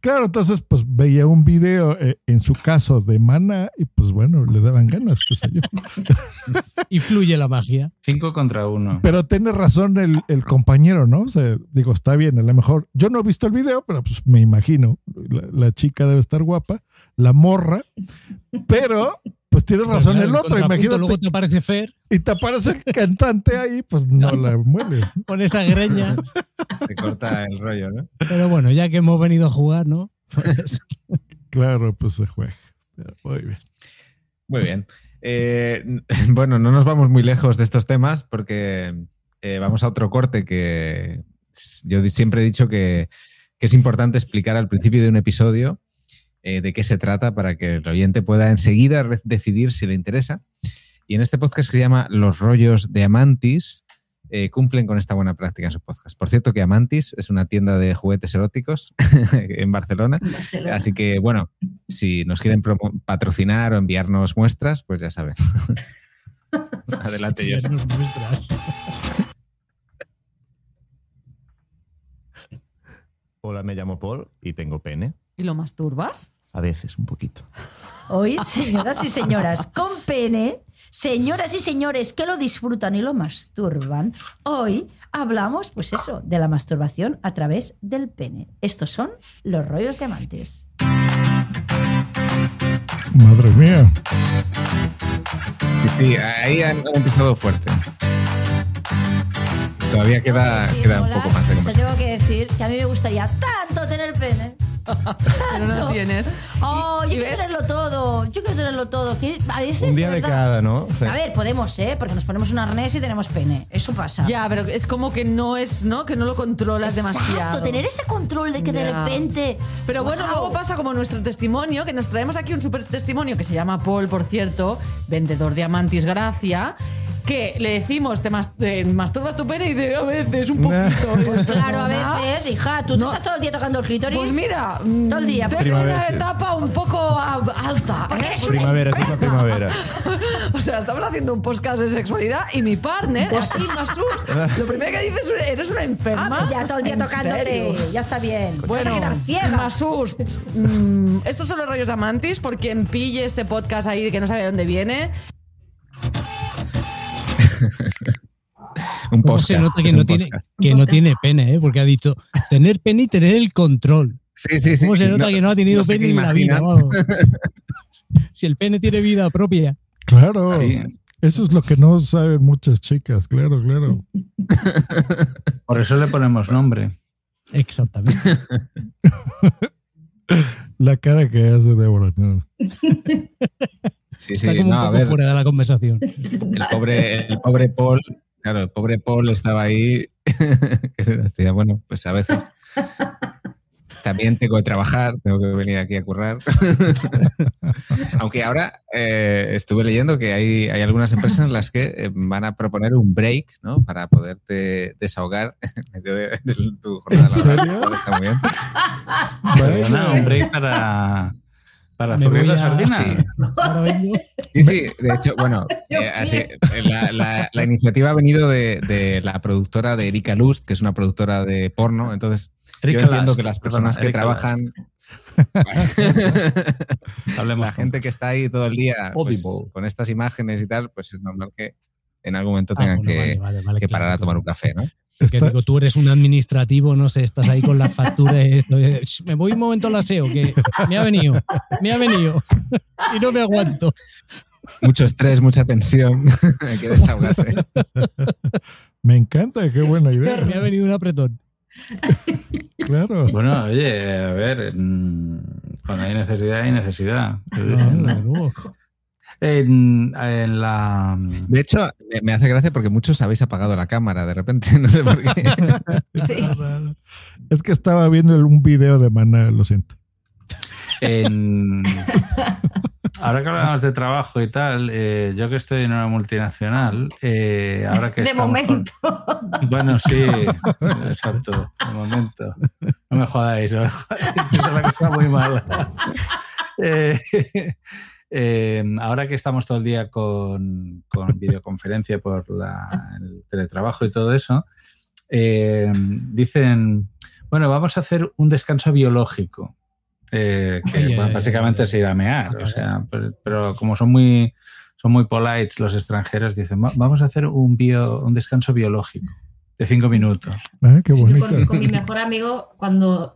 Claro, entonces, pues veía un video, eh, en su caso, de Mana, y pues bueno, le daban ganas, qué sé yo. Y fluye la magia. Cinco contra uno. Pero tiene razón el, el compañero, ¿no? O sea, digo, está bien, a lo mejor. Yo no he visto el video, pero pues me imagino. La, la chica debe estar guapa, la morra, pero pues tiene razón Claro, el otro, imagínate. Luego te aparece Fer Y te aparece el cantante ahí, pues no la mueles. con esa greña. Se corta el rollo, ¿no? Pero bueno, ya que hemos venido a jugar, ¿no? Pues, Claro, pues se juega. Muy bien. Muy bien. Eh, bueno, no nos vamos muy lejos de estos temas porque eh, vamos a otro corte que yo siempre he dicho que, que es importante explicar al principio de un episodio eh, de qué se trata para que el oyente pueda enseguida decidir si le interesa. Y en este podcast que se llama Los rollos de Amantis, eh, cumplen con esta buena práctica en su podcast. Por cierto que Amantis es una tienda de juguetes eróticos en Barcelona. Barcelona. Así que, bueno, si nos quieren patrocinar o enviarnos muestras, pues ya saben. Adelante, José. Enviarnos muestras. Hola, me llamo Paul y tengo pene. ¿Y lo masturbas? A veces, un poquito. Hoy, señoras y señoras, con pene, señoras y señores que lo disfrutan y lo masturban, hoy hablamos, pues eso, de la masturbación a través del pene. Estos son los rollos de amantes. Madre mía. Sí, ahí han, han empezado fuerte. todavía queda, queda un poco más de Te tengo que decir que a mí me gustaría tanto tener pene. Pero no lo tienes. Oh, yo y quiero ves- tenerlo todo. Yo quiero tenerlo todo. Que A veces. Un día de verdad- cada, ¿no? Sí. A ver, podemos, ¿eh? Porque nos ponemos un arnés y tenemos pene. Eso pasa. Ya, pero es como que no es, ¿no? Que no lo controlas Exacto, demasiado. tener ese control de que de Ya. repente. Pero bueno, Wow. luego pasa como nuestro testimonio, que nos traemos aquí un super testimonio que se llama Paul, por cierto, vendedor de Amantis Gracia, que le decimos, te, mas- te masturbas tu pene y dice, a veces, un poquito. Pues claro, a ¿no? veces, hija, tú te estás todo el día tocando el clítoris. Pues mira, todo el día. tengo Primavera, una sí. etapa un poco alta. ¿eh? Primavera, es una primavera. O sea, estamos haciendo un podcast de sexualidad y mi partner, Pues- aquí Masus, lo primero que dices es eres una enferma. Ah, ya todo el día ¿En tocándote. serio? Ya está bien. Vas Bueno, a quedar ciega. Mm, estos son los rollos de Amantis, por quien pille este podcast ahí que no sabe de dónde viene. Un ¿Cómo se podcast. nota que es no, un tiene, podcast. que no tiene pene, ¿eh? Porque ha dicho tener pene y tener el control. Sí, sí, sí. ¿Cómo se nota No- que no ha tenido no pene en la vida? si el pene tiene vida propia. Claro. Sí. Eso es lo que no saben muchas chicas, claro, claro. Por eso le ponemos nombre. Exactamente. La cara que hace Débora. no. Sí, Está sí, como no, un a ver, fuera de la conversación. el pobre, el pobre Paul, claro, el pobre Paul estaba ahí, que decía, bueno, pues a veces también tengo que trabajar, tengo que venir aquí a currar. Aunque ahora eh, estuve leyendo que hay, hay algunas empresas en las que eh, van a proponer un break, ¿no? Para poderte desahogar en medio de, de tu jornada ¿En laboral. Está muy bien. Perdona, un break para, para voy la sardina. sí. Sí, sí, de hecho, bueno, eh, así, la, la- la iniciativa ha venido de, de la productora de Erika Lust, que es una productora de porno. Entonces, Erika yo entiendo que las perdona, personas que Erika trabajan, Hablemos la gente que está ahí todo el día pues, con estas imágenes y tal, pues es normal que en algún momento Ah, tengan bueno, que, vale, vale, vale, que claro, parar a tomar claro. un café, ¿no? Digo, tú eres un administrativo, no sé, estás ahí con las facturas. esto, eh, me voy un momento al aseo, que me ha venido, me ha venido y no me aguanto. Mucho estrés, mucha tensión, hay que desahogarse. Me encanta, qué buena Me idea. ha venido un apretón. Claro. Bueno, oye, a ver, mm, cuando hay necesidad, hay necesidad. ¿Qué En, en la. De hecho, me- hace gracia porque muchos habéis apagado la cámara de repente, no sé por qué. Es que estaba viendo un video de Maná, lo siento. en- ahora que hablamos de trabajo y tal, eh, yo que estoy en una multinacional, eh, ahora que De con- momento. Bueno, sí, exacto, de momento. No me jodáis, no me jodáis, es una cosa muy mala. Eh, eh, ahora que estamos todo el día con, con videoconferencia por la- el teletrabajo y todo eso, eh, dicen, bueno, vamos a hacer un descanso biológico. eh, que bueno, ay, básicamente es ir a mear, o sea, pero, pero como son muy son muy polites los extranjeros, dicen, "Va- vamos a hacer un bio, un descanso biológico de cinco minutos. Ah, qué Yo bonito. con, con mi mejor amigo, cuando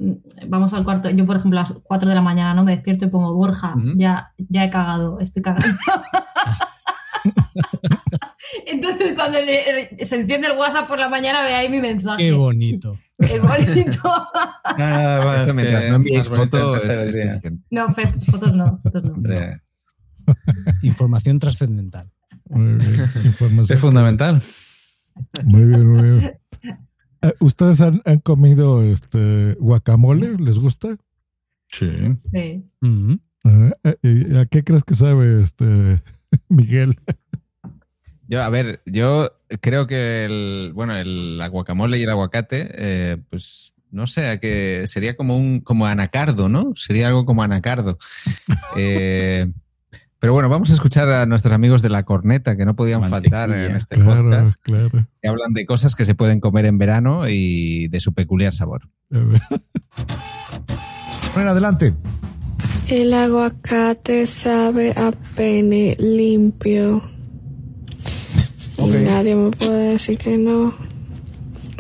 vamos al cuarto, yo por ejemplo a las 4 de la mañana no me despierto y pongo Borja, ya, ya he cagado, estoy cagando. Entonces cuando le- se enciende el WhatsApp por la mañana ve ahí mi mensaje. Qué bonito. Qué bonito. Nada más Esto mientras que- no enviéis más bonito foto empezar es, es. No, fotos no, fotos no. Hombre, Información trascendental. Es fundamental. Muy bien, muy bien. Eh, ¿Ustedes han, han comido este guacamole? ¿Les gusta? Sí. Sí. Eh, ¿y ¿A qué crees que sabe este Miguel? Yo, a ver, yo creo que el, bueno, el la guacamole y el aguacate, eh, pues no sé, a que sería como un como anacardo, ¿no? Sería algo como anacardo. Eh, pero bueno, vamos a escuchar a nuestros amigos de la corneta que no podían faltar en este Claro, podcast, claro. que hablan de cosas que se pueden comer en verano y de su peculiar sabor. Bueno, adelante. El aguacate sabe a pene limpio. Ok. Y nadie me puede decir que no.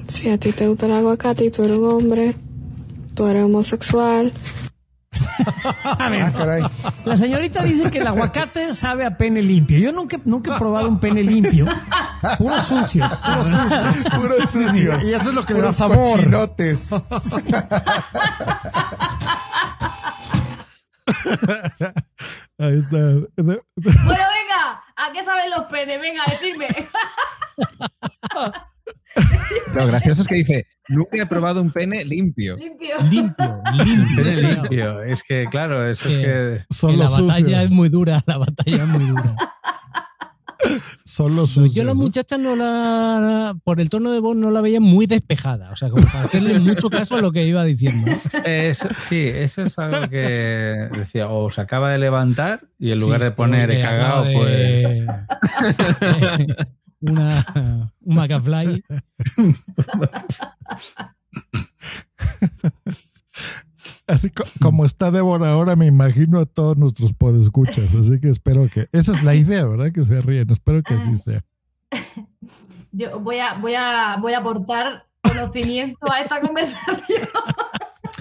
Si a ti te gusta el aguacate y tú eres un hombre, tú eres homosexual. A ver, Ah, caray. la señorita dice que el aguacate sabe a pene limpio. Yo nunca, nunca he probado un pene limpio. Puros sucios. Puros sucios. Puros sucios. Y eso es lo que le da sabor. cochinotes. Ahí está. Bueno, venga, ¿a qué saben los penes? Venga, decidme. Lo gracioso es que dice, nunca he probado un pene limpio. Limpio. Limpio, limpio. Pene limpio. Es que, claro, eso es que. Son Que la batalla sucios. es muy dura, la batalla es muy dura. Son los No, sucios. yo la muchacha no la, por el tono de voz no la veía muy despejada, o sea, como para hacerle mucho caso a lo que iba diciendo. Sí, eso es algo que decía, o se acaba de levantar y en Sí, lugar de poner he cagado, pues. Una, un McFly. Así co- como está Débora ahora, me imagino a todos nuestros podescuchas. Así que espero que. Esa es la idea, ¿verdad? Que se ríen. Espero que así sea. Yo voy a, voy a, voy a aportar conocimiento a esta conversación.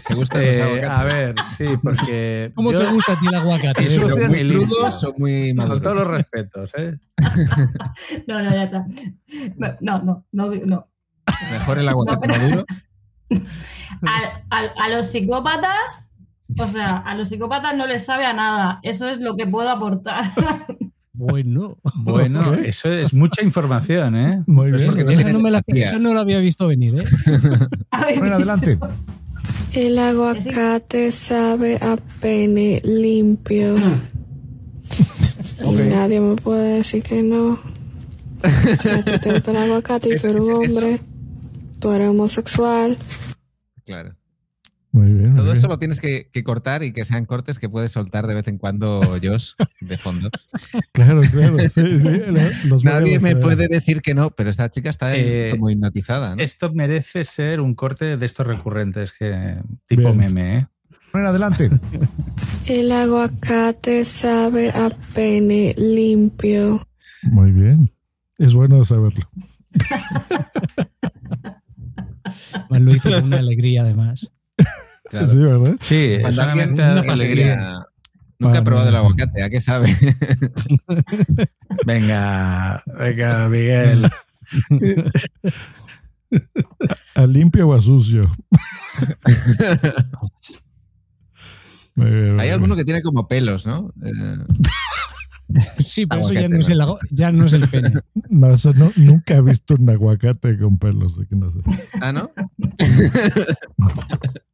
¿Te gustan los Eh, aguacates? a ver, sí, porque. ¿Cómo yo- te gusta a ti el aguacate? ¿Pero muy crudos o muy Con maduros? todos los respetos, ¿eh? No, no, ya está. No, no, no, no. ¿Mejor el aguacate No, pero- maduro? A, a- a los psicópatas, o sea, a los psicópatas no les sabe a nada. Eso es lo que puedo aportar. Bueno, Bueno, eso es mucha información, ¿eh? Muy Es bien. porque no no, me la, no había visto venir, ¿eh? A ver, Bueno, adelante. El aguacate sabe a pene limpio. Y nadie me puede decir que no. Ti te gusta el aguacate y tú eres un hombre, tú eres homosexual. Claro. Muy bien. muy Todo bien. eso lo tienes que, que cortar y que sean cortes que puedes soltar de vez en cuando, Josh, de fondo. Claro, claro. sí, sí, lo- los Nadie me puede decir que no, pero esta chica está Eh, como hipnotizada. ¿no? Esto merece ser un corte de estos recurrentes que tipo Bien. meme, ¿eh? Bueno, adelante. El aguacate sabe a pene limpio. Muy bien. Es bueno saberlo. Lo hizo con una alegría, además. Claro. Sí, ¿verdad? Sí, Cuando alguien nunca, alegría. nunca ha probado el aguacate, ¿a qué sabe? Venga, venga, Miguel. ¿A limpio o a sucio? Bien, Hay alguno que tiene como pelos, ¿no? Eh, Sí, pero eso ya no, es el, ya no es el pene. No, eso no, nunca he visto un aguacate con pelos, así que no sé. ah, ¿no?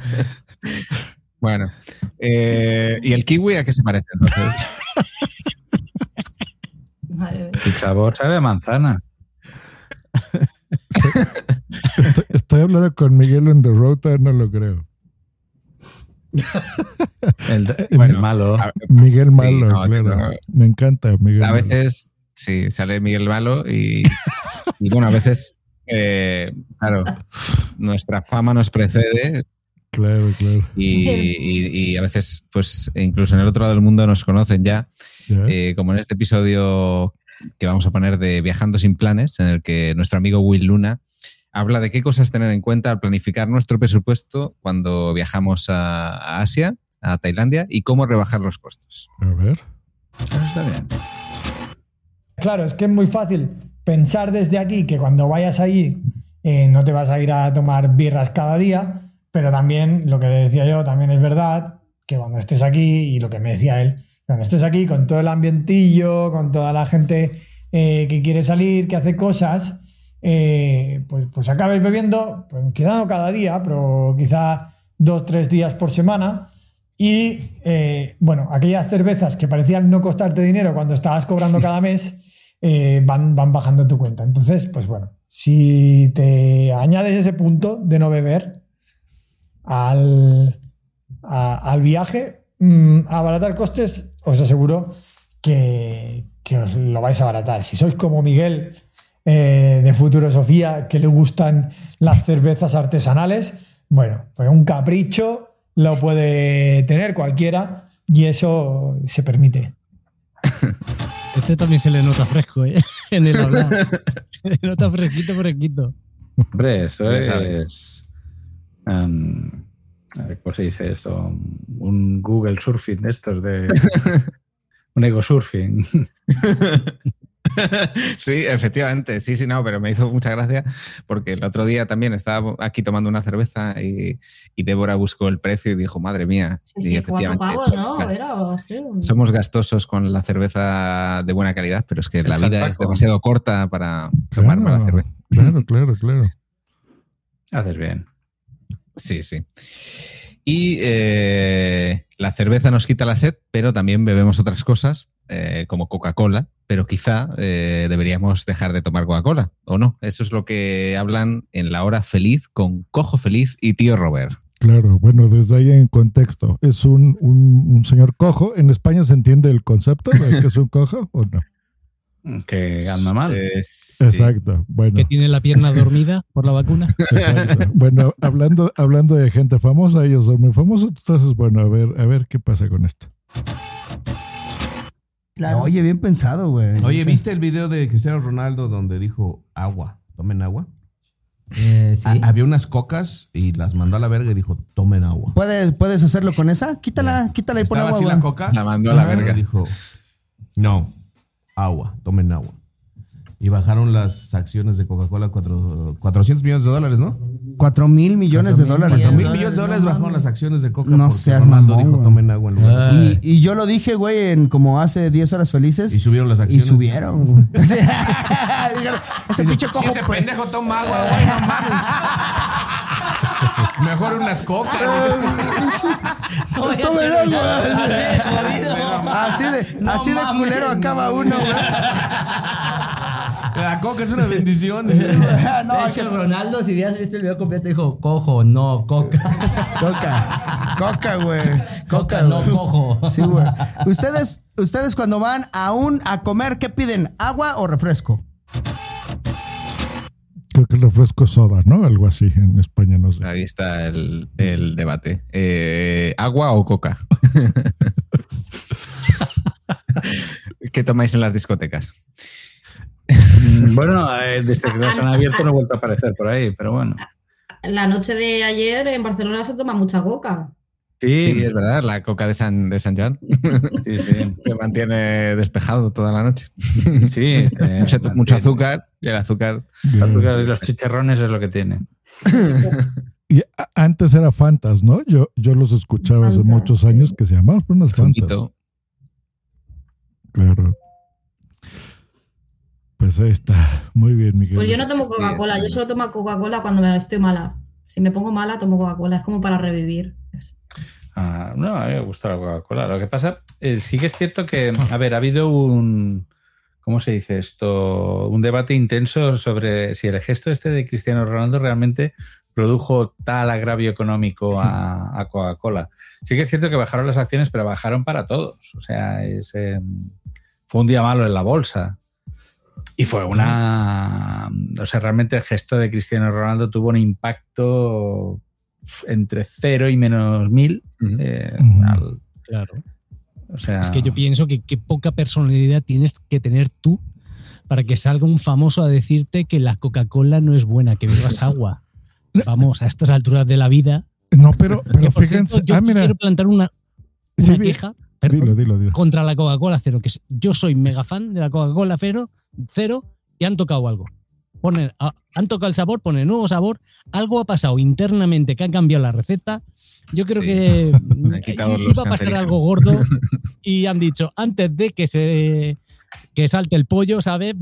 bueno. eh, ¿Y el kiwi a qué se parece entonces? Madre. El sabor sabe a manzana. Estoy, estoy hablando con Miguel en The Road, no lo creo. El, el Bueno, malo. a- Miguel Sí, Malo, no, claro. no. Me encanta Miguel A Malo. veces, sí, sale Miguel Malo y, y bueno, a veces, eh, claro, nuestra fama nos precede Claro, claro. y, y- y a veces, pues, incluso en el otro lado del mundo nos conocen ya, eh, como en este episodio que vamos a poner de Viajando sin planes, en el que nuestro amigo Will Luna habla de qué cosas tener en cuenta al planificar nuestro presupuesto cuando viajamos a, a Asia, a Tailandia, y cómo rebajar los costos. A ver. Está bien. Claro, es que es muy fácil pensar desde aquí que cuando vayas allí eh, no te vas a ir a tomar birras cada día, pero también lo que le decía yo también es verdad que cuando estés aquí y lo que me decía él, cuando estés aquí con todo el ambientillo, con toda la gente eh, que quiere salir, que hace cosas, eh, pues, pues bebiendo, pues quedando cada día, pero quizá dos, tres días por semana. Y eh, bueno, aquellas cervezas que parecían no costarte dinero cuando estabas cobrando cada mes, van, van bajando tu cuenta. Entonces, pues bueno, si te añades ese punto de no beber al, a- al viaje, mm, abaratar costes, os aseguro que, que os lo vais a abaratar. Si sois como Miguel eh, de Futuro Sofía, que le gustan las cervezas artesanales, bueno, pues un capricho lo puede tener cualquiera y eso se permite. Este también se le nota fresco, ¿eh? En el hablar. Se le nota fresquito, fresquito. Hombre, eso es. Em, A ver, ¿Cómo se dice esto? Un Google Surfing de estos de. un ego surfing. Sí, efectivamente, sí, sí, no, pero me hizo mucha gracia porque el otro día también estaba aquí tomando una cerveza y, y Débora buscó el precio y dijo, madre mía, Sí, y sí, efectivamente pavos, somos, ¿no? Era somos gastosos con la cerveza de buena calidad, pero es que la vida es demasiado corta para tomar mala Claro, cerveza. Claro, claro, claro. Haces bien. Sí, sí. Y eh, la cerveza nos quita la sed, pero también bebemos otras cosas, eh, como Coca-Cola, pero quizá eh, deberíamos dejar de tomar Coca-Cola, ¿o no? Eso es lo que hablan en la hora feliz con Cojo Feliz y Tío Robert. Claro, bueno, desde ahí en contexto. ¿Es un, un- un señor cojo? ¿En España se entiende el concepto de que es un cojo o no? Que anda mal. Eh, sí. Exacto. Bueno, Que tiene la pierna dormida por la vacuna. exacto. Bueno, hablando, hablando de gente famosa, ellos son muy famosos. Entonces, bueno, a ver, a ver qué pasa con esto. Oye, bien pensado, güey. Oye. ¿viste el video de Cristiano Ronaldo donde dijo agua? Tomen agua. Eh, sí. Ha- había unas cocas y las mandó a la verga y dijo, tomen agua. ¿Puedes, ¿Puedes hacerlo con esa? Quítala, quítala y pon agua, así la coca. La mandó a la verga. Y Dijo, no, agua, tomen agua. Y bajaron las acciones de Coca-Cola cuatro- 400 millones de dólares, ¿no? Cuatro mil millones de dólares. Cuatro mil güey. millones de dólares bajaron las acciones de Coca No seas Ronaldo mamón, dijo, tomen agua en lugar de-". Y, y yo lo dije, güey, en como hace 10 horas felices. Y subieron las Y acciones. subieron, güey. Dijeron, ese pinche si cojo. ese pues". pendejo toma agua, güey, no mames. Mejor unas cocas. Tomen agua. Así de, así de culero acaba uno, güey. La coca es una bendición. No, de hecho, Ronaldo, si hubieras visto el video completo, dijo, cojo, no, coca. Coca. Coca, güey. Coca, no, cojo. Sí, güey. Ustedes, ustedes cuando van a un a comer, ¿qué piden? ¿Agua o refresco? Creo que el refresco es soda, ¿no? Algo así en España, no sé. Ahí está el, el debate. Eh, ¿Agua o coca? ¿Qué tomáis en las discotecas? Mm, Bueno, eh, desde que las han abierto no he vuelto a aparecer por ahí, pero bueno. La noche de ayer en Barcelona se toma mucha coca. Sí, Sí, es verdad, la coca de San, de San Joan. sí, sí. que mantiene despejado toda la noche. Sí, eh, mucho, mantiene. mucho azúcar y el azúcar. El azúcar y los chicharrones es lo que tiene. Y antes era Fantas, ¿no? Yo, yo los escuchaba hace muchos años que se llamaban por unas Fantas. Claro. Pues ahí está. Muy bien, Miguel. Pues yo no tomo Coca-Cola, yo solo tomo Coca-Cola cuando me estoy mala. Si me pongo mala, tomo Coca-Cola, es como para revivir. Ah, no, a mí me gusta la Coca-Cola. Lo que pasa, eh, sí que es cierto que, a ver, ha habido un, ¿cómo se dice esto? Un debate intenso sobre si el gesto este de Cristiano Ronaldo realmente produjo tal agravio económico a, Coca-Cola. Sí que es cierto que bajaron las acciones, pero bajaron para todos. O sea, eh, fue un día malo en la bolsa. Y fue una. O sea, realmente el gesto de Cristiano Ronaldo tuvo un impacto entre cero y menos mil. eh, al- Claro. o sea, Es que yo pienso que qué poca personalidad tienes que tener tú para que salga un famoso a decirte que la Coca-Cola no es buena, que bebas agua. Vamos, a estas alturas de la vida. No, pero, pero fíjense. cierto, yo ah, mira. quiero plantar una, Sí, una di- queja perdón, Dilo, dilo, dilo. contra la Coca-Cola cero, que es- yo soy mega fan de la Coca-Cola cero, cero y han tocado algo. Ponen, han tocado el sabor, ponen nuevo sabor, algo ha pasado internamente que ha cambiado la receta. Yo creo Sí. que Han iba a pasar algo gordo y han dicho, antes de que se que salte el pollo, ¿sabes?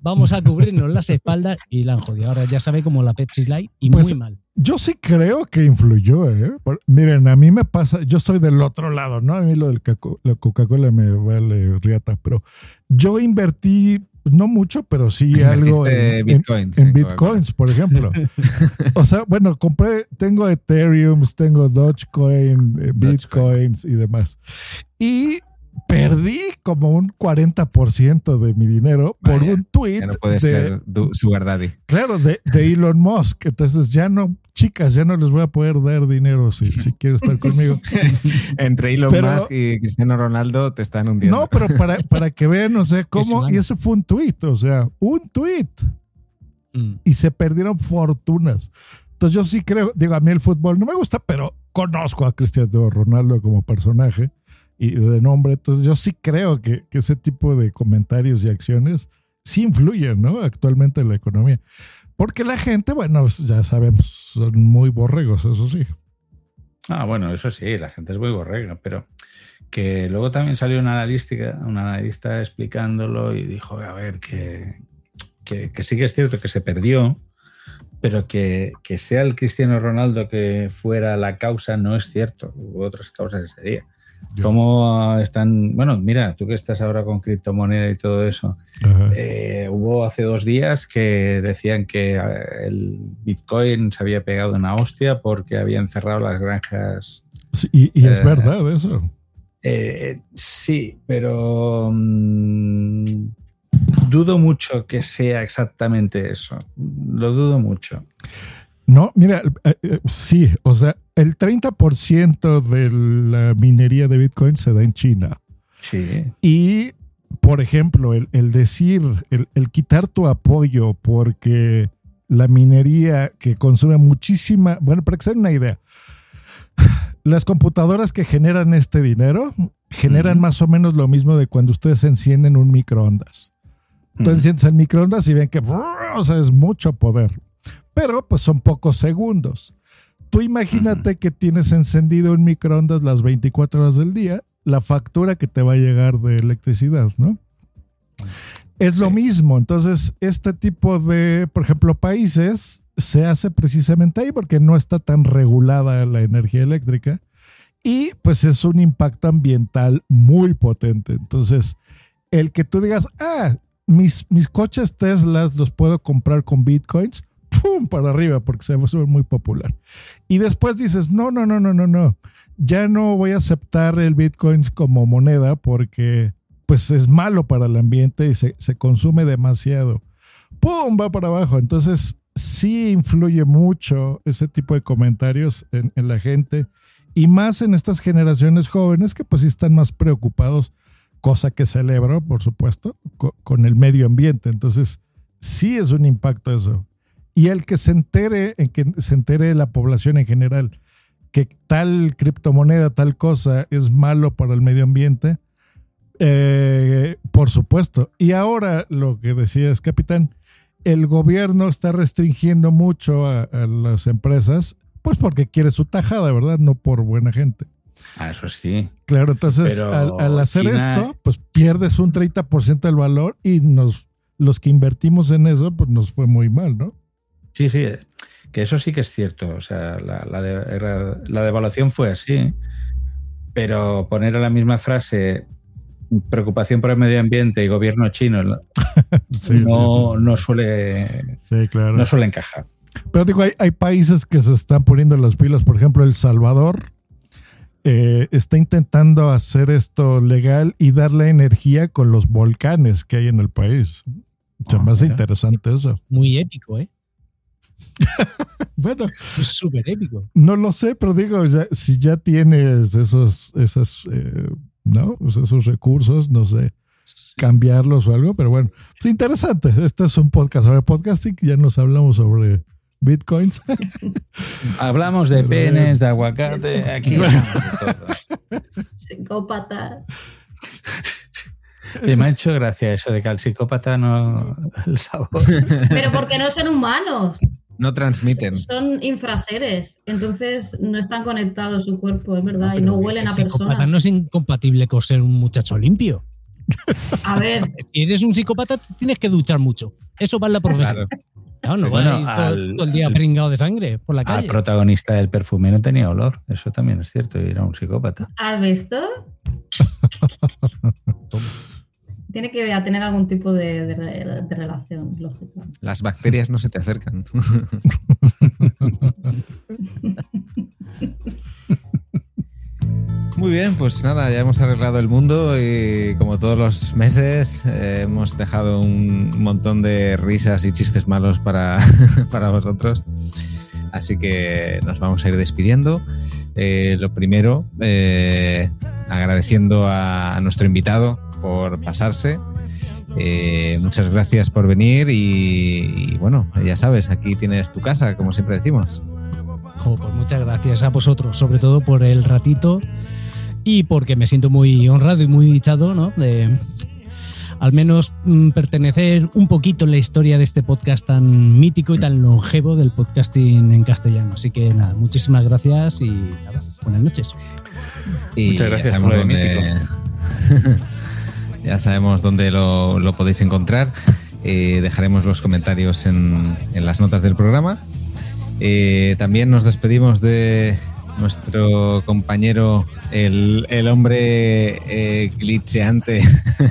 Vamos a cubrirnos las espaldas y la han jodido. Ahora ya sabe como la Pepsi Light y Pues, muy mal. Yo sí creo que influyó, ¿eh? Por- miren, a mí me pasa, yo soy del otro lado, ¿no? A mí lo del caco- la Coca-Cola me vale riata, pero yo invertí, no mucho, pero sí algo en, bitcoins en- en en Coca-Cola. bitcoins, por ejemplo. o sea, bueno, compré, tengo Ethereum, tengo Dogecoin, eh, bitcoins y demás. Y perdí como un 40% de mi dinero por un tweet Ya no puede de, ser du- Sugar Daddy. Claro, de, de Elon Musk. Entonces ya no, chicas, ya no les voy a poder dar dinero si, si quieren estar conmigo. Entre Elon Pero- Musk y Cristiano Ronaldo te están hundiendo. No, pero para, para que vean, o sea, cómo. Y ese fue un tweet, o sea, un tweet. Y se perdieron fortunas. Entonces yo sí creo, digo, a mí el fútbol no me gusta, pero conozco a Cristiano Ronaldo como personaje y de nombre, entonces yo sí creo que, ese tipo de comentarios y acciones sí influyen, ¿no? Actualmente en la economía. Porque la gente, bueno, ya sabemos, son muy borregos, eso sí. Ah, bueno, eso sí, la gente es muy borrega, pero que luego también salió un analista, un analista explicándolo y dijo, a ver, que, que, que sí que es cierto que se perdió, pero que, que sea el Cristiano Ronaldo que fuera la causa no es cierto. Hubo otras causas ese día. ¿Cómo están? Bueno, mira, tú que estás ahora con criptomoneda y todo eso. eh, hubo hace dos días que decían que eh, el Bitcoin se había pegado una hostia porque habían cerrado las granjas. Sí, y, y es Eh, verdad eso. Eh, sí, pero mm, dudo mucho que sea exactamente eso. Lo dudo mucho. No, mira, sí, o sea, el 30% de la minería de Bitcoin se da en China. Sí. Y, por ejemplo, el, el decir, el, el quitar tu apoyo porque la minería que consume muchísima, bueno, para que se den una idea, las computadoras que generan este dinero generan más o menos lo mismo de cuando ustedes encienden un microondas. Tú enciendes el microondas y ven que, brrr, o sea, es mucho poder. Pero pues son pocos segundos. Tú imagínate que tienes encendido un microondas las 24 horas del día, la factura que te va a llegar de electricidad, ¿no? Es lo mismo. Entonces, este tipo de, por ejemplo, países se hace precisamente ahí porque no está tan regulada la energía eléctrica y pues es un impacto ambiental muy potente. Entonces, el que tú digas, ah, mis, mis coches Teslas los puedo comprar con bitcoins, ¡pum! para arriba porque se va muy popular. Y después dices, no, no, no, no, no, no, ya no voy a aceptar el bitcoin como moneda porque pues es malo para el ambiente y se, se consume demasiado. ¡Pum! Va para abajo. Entonces, sí influye mucho ese tipo de comentarios en, la gente y más en estas generaciones jóvenes que pues sí están más preocupados, cosa que celebro, por supuesto, co- con el medio ambiente. Entonces, sí es un impacto eso. Y el que se entere, en que se entere la población en general que tal criptomoneda, tal cosa es malo para el medio ambiente, eh, por supuesto. Y ahora lo que decías, capitán, el gobierno está restringiendo mucho a, a las empresas, pues porque quiere su tajada, ¿verdad? No por buena gente. Ah, eso sí. Claro, entonces al, al hacer China- esto, pues pierdes un 30% del valor y nos, los que invertimos en eso, pues nos fue muy mal, ¿no? Sí, sí, que eso sí que es cierto. O sea, la, la, de- era- la devaluación fue así, pero poner a la misma frase preocupación por el medio ambiente y gobierno chino no, Sí, sí, no, sí. no suele Sí, claro. no suele encajar. Pero digo, hay, hay países que se están poniendo las pilas. Por ejemplo, El Salvador eh, está intentando hacer esto legal y darle energía con los volcanes que hay en el país. Se me hace mira. interesante eso. Muy épico, ¿eh? Bueno, Es súper épico. no lo sé, pero digo, ya- si ya tienes esos, esas, eh, ¿no? Pues esos recursos, no sé, cambiarlos o algo, pero bueno, es interesante. Este es un podcast sobre podcasting, ya nos hablamos sobre bitcoins. Hablamos de penes, de aguacate, aquí. Psicópata. Y me ha hecho gracia eso de que al psicópata no el sabor. Pero porque no son humanos, No transmiten. son infraseres. Entonces no están conectados su cuerpo, es verdad, y no huelen a personas. no es incompatible con ser un muchacho limpio. A ver, Si eres un psicópata, tienes que duchar mucho. Eso va en la profesión. Claro, no Sí, vas bueno, todo, al- todo el día al- pringado de sangre por la Al calle. protagonista del perfume no tenía olor, eso también es cierto, y era un psicópata. ¿has visto? Tiene que tener algún tipo de, de re- de relación, lógico. Las bacterias no se te acercan. Muy bien, pues nada, ya hemos arreglado el mundo y como todos los meses eh, hemos dejado un montón de risas y chistes malos para, para vosotros. Así que nos vamos a ir despidiendo. Eh, lo primero, eh, agradeciendo a, a nuestro invitado por pasarse. Eh, muchas gracias por venir y, y bueno, ya sabes, aquí tienes tu casa, como siempre decimos. Pues muchas gracias a vosotros, sobre todo por el ratito y porque me siento muy honrado y muy dichado, ¿no? De al menos mm, pertenecer un poquito en la historia de este podcast tan mítico y tan longevo del podcasting en castellano. Así que nada, muchísimas gracias y nada, buenas noches. Y Muchas gracias por lo de ya sabemos dónde lo, lo podéis encontrar. Eh, dejaremos los comentarios en, en las notas del programa. Eh, también nos despedimos de nuestro compañero, el, el hombre eh, glitcheante,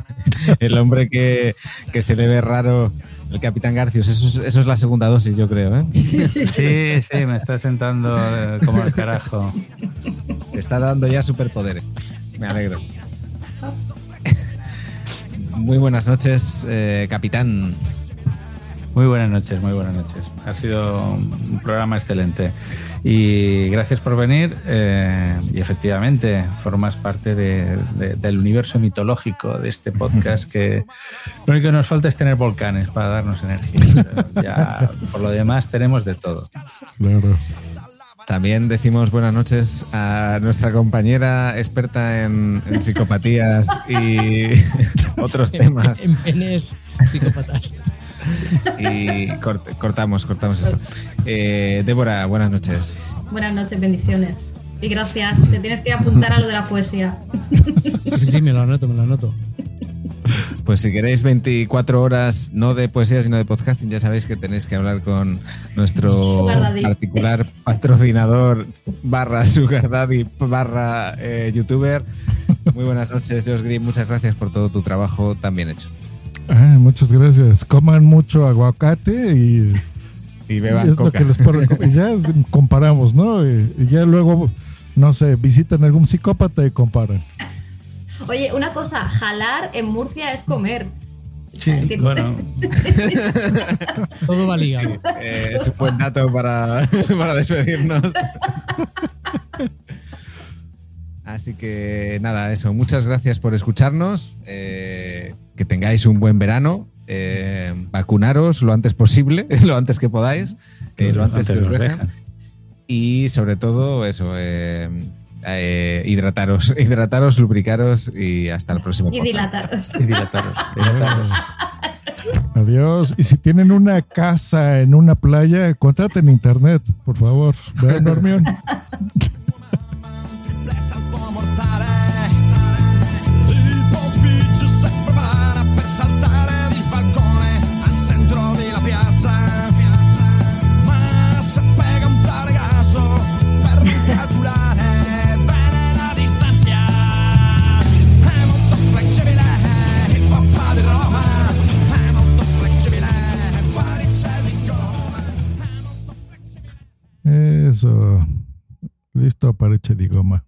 el hombre que, que se le ve raro, el Capitán Garcius. Eso es, eso es la segunda dosis, yo creo. ¿eh? Sí, sí, me está sentando eh, como el carajo. Te está dando ya superpoderes. Me alegro. Muy buenas noches, eh, capitán. Muy buenas noches, muy buenas noches. Ha sido un programa excelente. Y gracias por venir. eh, y efectivamente, formas parte de- de- del universo mitológico de este podcast que lo único que nos falta es tener volcanes para darnos energía. Pero ya, por lo demás, tenemos de todo. Claro. También decimos buenas noches a nuestra compañera experta en, en psicopatías y otros temas. En, en penes psicópatas. Y cort- cortamos, cortamos esto. Eh, Débora, buenas noches. Buenas noches, bendiciones. Y gracias. Te tienes que apuntar a lo de la poesía. Sí, sí, sí, me lo anoto, me lo anoto. Pues si queréis 24 horas, no de poesía, sino de podcasting, ya sabéis que tenéis que hablar con nuestro particular patrocinador barra Sugar Daddy barra eh, youtuber. Muy buenas noches, Josh Green. Muchas gracias por todo tu trabajo tan bien hecho. Ah, muchas gracias. Coman mucho aguacate y, Y beban y es lo coca. que les puedo y ya comparamos, ¿no? Y, y ya luego, no sé, visitan algún psicópata y comparan. Oye, una cosa, jalar en Murcia es comer. Sí, bueno. Todo va ligado. Eh, es un buen dato para, para despedirnos. Así que nada, eso. Muchas gracias por escucharnos. eh, que tengáis un buen verano. eh, vacunaros lo antes posible, lo antes que podáis, eh, lo antes que os dejen. Y sobre todo, eso. Eh, hidrataros, hidrataros, lubricaros y hasta el próximo Y dilataros. Y dilataros, dilataros. Adiós. Y si tienen una casa en una playa, contraten internet, por favor. Vean, Normión. Eso. Listo para eche de goma.